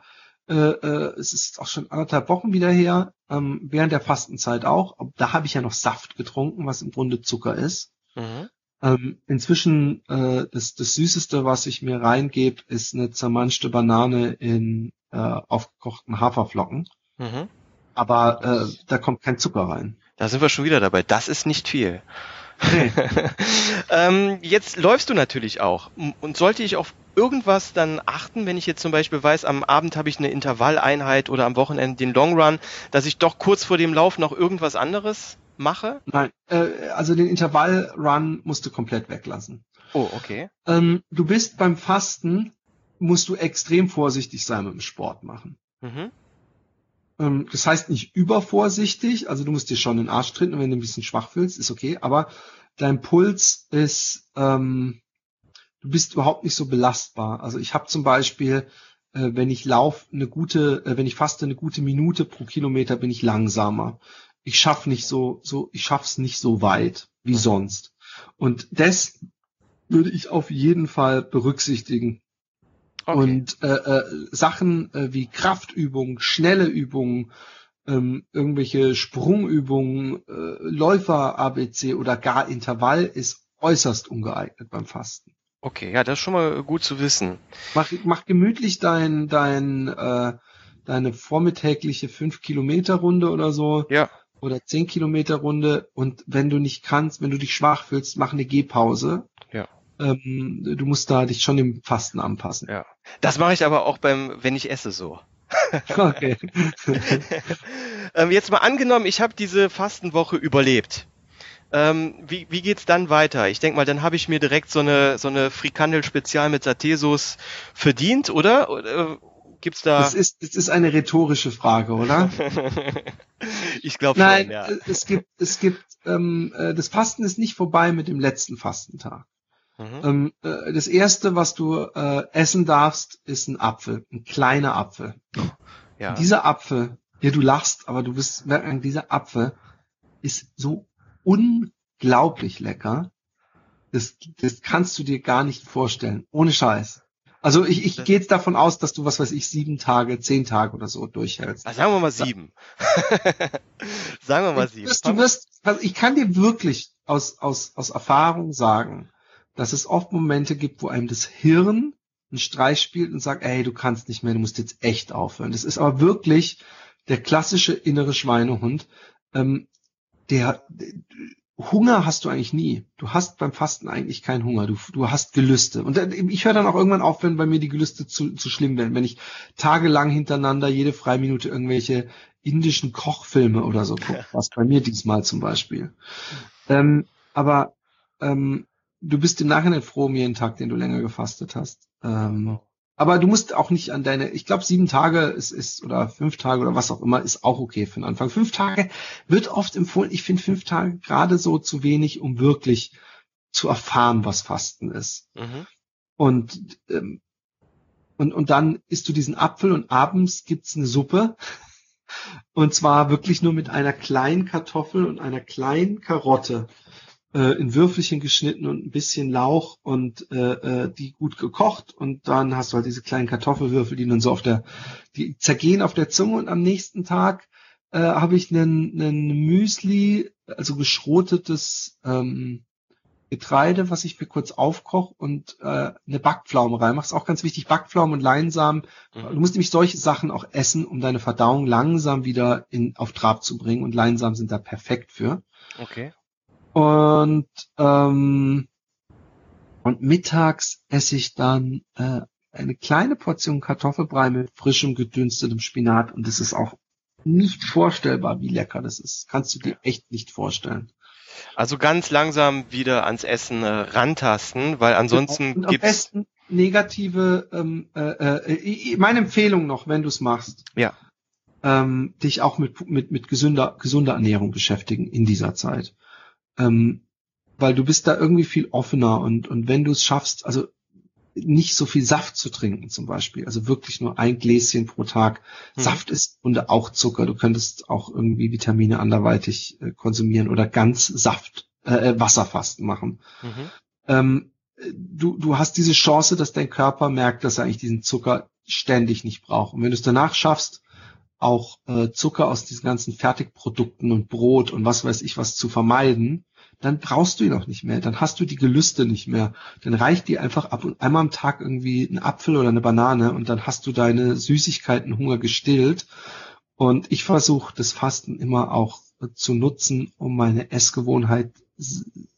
S2: äh, äh, es ist auch schon anderthalb Wochen wieder her, ähm, während der Fastenzeit auch. Da habe ich ja noch Saft getrunken, was im Grunde Zucker ist. Mhm. Ähm, inzwischen äh, das, das Süßeste, was ich mir reingebe, ist eine zermanschte Banane in äh, aufgekochten Haferflocken. Mhm aber äh, da kommt kein Zucker rein.
S1: Da sind wir schon wieder dabei. Das ist nicht viel. [laughs] ähm, jetzt läufst du natürlich auch. Und sollte ich auf irgendwas dann achten, wenn ich jetzt zum Beispiel weiß, am Abend habe ich eine Intervalleinheit oder am Wochenende den Long Run, dass ich doch kurz vor dem Lauf noch irgendwas anderes mache?
S2: Nein, äh, also den Intervallrun musst du komplett weglassen.
S1: Oh, okay.
S2: Ähm, du bist beim Fasten, musst du extrem vorsichtig sein mit dem Sport machen. Mhm. Ähm, das heißt nicht übervorsichtig, also du musst dir schon den Arsch treten, wenn du ein bisschen schwach fühlst, ist okay, aber dein Puls ist, ähm, du bist überhaupt nicht so belastbar. Also ich habe zum Beispiel, äh, wenn ich lauf eine gute, äh, wenn ich faste eine gute Minute pro Kilometer, bin ich langsamer. Ich schaff nicht so, so, ich schaff's nicht so weit wie sonst. Und das würde ich auf jeden Fall berücksichtigen, Okay. Und äh, äh, Sachen äh, wie Kraftübungen, schnelle Übungen, ähm, irgendwelche Sprungübungen, äh, Läufer ABC oder gar Intervall ist äußerst ungeeignet beim Fasten.
S1: Okay, ja, das ist schon mal gut zu wissen.
S2: Mach, mach gemütlich dein, dein, äh, deine vormittägliche 5 Kilometer Runde oder so.
S1: Ja.
S2: Oder 10 Kilometer Runde und wenn du nicht kannst, wenn du dich schwach fühlst, mach eine Gehpause.
S1: Ja.
S2: Ähm, du musst da dich schon dem Fasten anpassen.
S1: Ja. Das mache ich aber auch beim, wenn ich esse so. [laughs] okay. [laughs] ähm, jetzt mal angenommen, ich habe diese Fastenwoche überlebt. Ähm, wie, wie geht's dann weiter? Ich denke mal, dann habe ich mir direkt so eine so eine Frikandel-Spezial mit Satesos verdient, oder? Äh, gibt's da?
S2: Das ist das ist eine rhetorische Frage, oder? [laughs]
S1: ich glaube schon.
S2: Nein, ja. es gibt es gibt ähm, äh, das Fasten ist nicht vorbei mit dem letzten Fastentag. Mhm. Ähm, äh, das erste, was du äh, essen darfst, ist ein Apfel, ein kleiner Apfel. Ja. dieser Apfel, ja, du lachst, aber du bist, dieser Apfel ist so unglaublich lecker. Das, das kannst du dir gar nicht vorstellen. Ohne Scheiß. Also ich, ich gehe jetzt davon aus, dass du, was weiß ich, sieben Tage, zehn Tage oder so durchhältst.
S1: Also sagen wir mal sieben. [laughs] sagen wir mal sieben.
S2: Du wirst, du wirst, also ich kann dir wirklich aus, aus, aus Erfahrung sagen, dass es oft Momente gibt, wo einem das Hirn einen Streich spielt und sagt, ey, du kannst nicht mehr, du musst jetzt echt aufhören. Das ist aber wirklich der klassische innere Schweinehund, ähm, der, Hunger hast du eigentlich nie. Du hast beim Fasten eigentlich keinen Hunger. Du, du hast Gelüste. Und ich höre dann auch irgendwann auf, wenn bei mir die Gelüste zu, zu schlimm werden. Wenn ich tagelang hintereinander jede Freiminute irgendwelche indischen Kochfilme oder so gucke. [laughs] Was bei mir diesmal zum Beispiel. Ähm, aber ähm, du bist im Nachhinein froh um jeden Tag, den du länger gefastet hast. Ähm, aber du musst auch nicht an deine, ich glaube, sieben Tage ist, ist oder fünf Tage oder was auch immer ist auch okay für den Anfang. Fünf Tage wird oft empfohlen. Ich finde fünf Tage gerade so zu wenig, um wirklich zu erfahren, was Fasten ist. Mhm. Und, ähm, und, und dann isst du diesen Apfel und abends gibt's eine Suppe. Und zwar wirklich nur mit einer kleinen Kartoffel und einer kleinen Karotte äh, in Würfelchen geschnitten und ein bisschen Lauch und äh, äh, die gut gekocht und dann hast du halt diese kleinen Kartoffelwürfel, die dann so auf der, die zergehen auf der Zunge und am nächsten Tag äh, habe ich einen, einen Müsli, also geschrotetes ähm, Getreide, was ich mir kurz aufkoche und äh, eine Backpflaume reinmache. Ist auch ganz wichtig, Backpflaume und Leinsamen. Mhm. Du musst nämlich solche Sachen auch essen, um deine Verdauung langsam wieder in, auf Trab zu bringen und Leinsamen sind da perfekt für.
S1: Okay.
S2: Und, ähm, und mittags esse ich dann äh, eine kleine Portion Kartoffelbrei mit frischem gedünstetem Spinat und das ist auch nicht vorstellbar, wie lecker das ist. Kannst du dir echt nicht vorstellen.
S1: Also ganz langsam wieder ans Essen äh, rantasten, weil ansonsten
S2: und gibt's am besten negative. Ähm, äh, äh, meine Empfehlung noch, wenn du es machst.
S1: Ja.
S2: Ähm, dich auch mit mit mit gesünder gesunder Ernährung beschäftigen in dieser Zeit. Ähm, weil du bist da irgendwie viel offener und, und wenn du es schaffst, also nicht so viel Saft zu trinken zum Beispiel, also wirklich nur ein Gläschen pro Tag. Mhm. Saft ist und auch Zucker. Du könntest auch irgendwie Vitamine anderweitig äh, konsumieren oder ganz Saft, äh, äh Wasserfasten machen. Mhm. Ähm, du, du hast diese Chance, dass dein Körper merkt, dass er eigentlich diesen Zucker ständig nicht braucht. Und wenn du es danach schaffst, auch äh, Zucker aus diesen ganzen Fertigprodukten und Brot und was weiß ich was zu vermeiden, dann brauchst du ihn auch nicht mehr. Dann hast du die Gelüste nicht mehr. Dann reicht dir einfach ab und einmal am Tag irgendwie ein Apfel oder eine Banane und dann hast du deine Süßigkeiten Hunger gestillt. Und ich versuche das Fasten immer auch zu nutzen, um meine Essgewohnheit,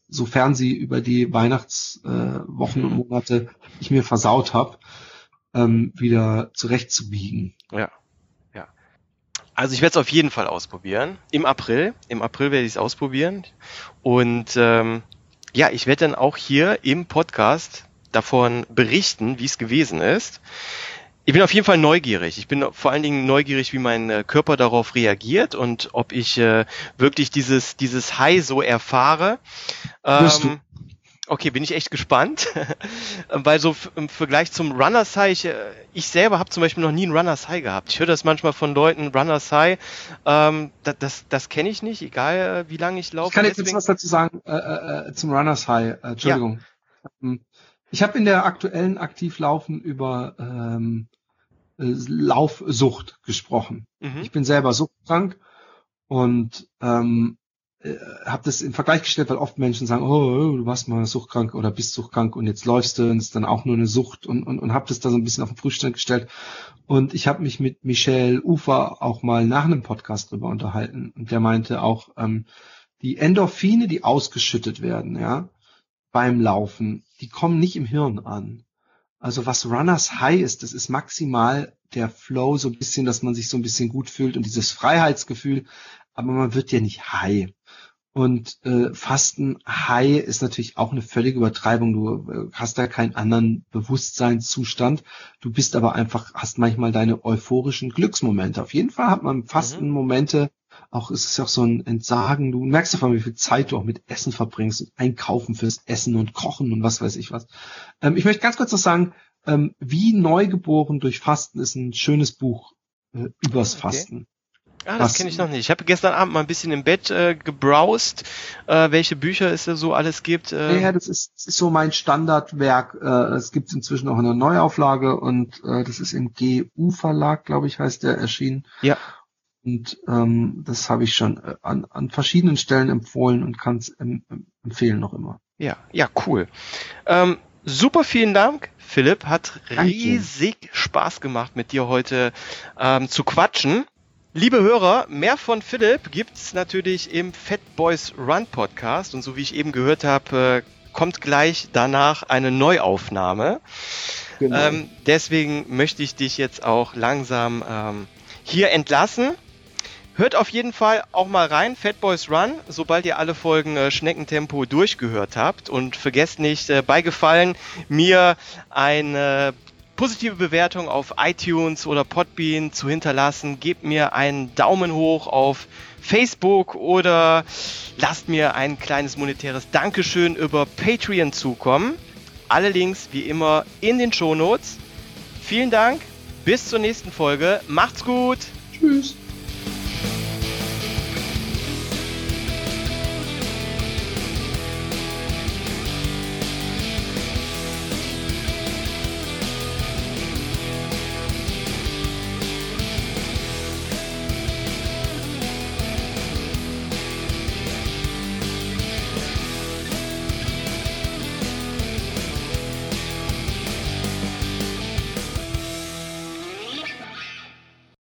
S2: sofern sie über die Weihnachtswochen äh, und Monate ich mir versaut habe, ähm, wieder zurechtzubiegen.
S1: Ja. Also ich werde es auf jeden Fall ausprobieren. Im April. Im April werde ich es ausprobieren. Und ähm, ja, ich werde dann auch hier im Podcast davon berichten, wie es gewesen ist. Ich bin auf jeden Fall neugierig. Ich bin vor allen Dingen neugierig, wie mein äh, Körper darauf reagiert und ob ich äh, wirklich dieses, dieses High so erfahre. Ähm, Okay, bin ich echt gespannt, [laughs] weil so im Vergleich zum Runners High, ich, äh, ich selber habe zum Beispiel noch nie einen Runners High gehabt. Ich höre das manchmal von Leuten, Runners High, ähm, das, das, das kenne ich nicht, egal äh, wie lange ich laufe.
S2: Ich kann jetzt Deswegen... was dazu sagen äh, äh, zum Runners High, äh, Entschuldigung. Ja. Ähm, ich habe in der aktuellen Aktivlaufen über ähm, äh, Laufsucht gesprochen. Mhm. Ich bin selber suchtkrank und ähm, äh, habe das im Vergleich gestellt, weil oft Menschen sagen, oh, du warst mal suchtkrank oder bist suchtkrank und jetzt läufst du und ist dann auch nur eine Sucht und, und, und habe das da so ein bisschen auf den Prüfstand gestellt. Und ich habe mich mit Michel Ufer auch mal nach einem Podcast drüber unterhalten und der meinte auch, ähm, die Endorphine, die ausgeschüttet werden, ja, beim Laufen, die kommen nicht im Hirn an. Also was Runners High ist, das ist maximal der Flow, so ein bisschen, dass man sich so ein bisschen gut fühlt und dieses Freiheitsgefühl, aber man wird ja nicht high. Und äh, Fasten High ist natürlich auch eine völlige Übertreibung. Du äh, hast da keinen anderen Bewusstseinszustand. Du bist aber einfach, hast manchmal deine euphorischen Glücksmomente. Auf jeden Fall hat man Fasten mhm. Momente, auch ist es ja auch so ein Entsagen. Du merkst davon, wie viel Zeit du auch mit Essen verbringst und Einkaufen fürs Essen und Kochen und was weiß ich was. Ähm, ich möchte ganz kurz noch sagen, ähm, wie Neugeboren durch Fasten ist ein schönes Buch äh, übers okay. Fasten.
S1: Ah, das kenne ich noch nicht. Ich habe gestern Abend mal ein bisschen im Bett äh, gebrowst, äh, welche Bücher es da so alles gibt.
S2: Äh. Ja, das ist, das ist so mein Standardwerk. Äh, es gibt inzwischen auch eine Neuauflage und äh, das ist im GU Verlag, glaube ich, heißt der erschienen.
S1: Ja.
S2: Und ähm, das habe ich schon äh, an, an verschiedenen Stellen empfohlen und kann es em empfehlen noch immer.
S1: Ja, ja, cool. Ähm, super vielen Dank, Philipp. Hat riesig. Spaß gemacht, mit dir heute ähm, zu quatschen. Liebe Hörer, mehr von Philipp gibt's natürlich im Fat Boys Run Podcast und so wie ich eben gehört habe, äh, kommt gleich danach eine Neuaufnahme. Genau. Ähm, deswegen möchte ich dich jetzt auch langsam ähm, hier entlassen. Hört auf jeden Fall auch mal rein, Fat Boys Run, sobald ihr alle Folgen äh, Schneckentempo durchgehört habt. Und vergesst nicht, äh, bei Gefallen mir eine positive Bewertung auf iTunes oder Podbean zu hinterlassen. Gebt mir einen Daumen hoch auf Facebook oder lasst mir ein kleines monetäres Dankeschön über Patreon zukommen. Alle Links wie immer in den Shownotes. Vielen Dank, bis zur nächsten Folge. Macht's gut.
S2: Tschüss.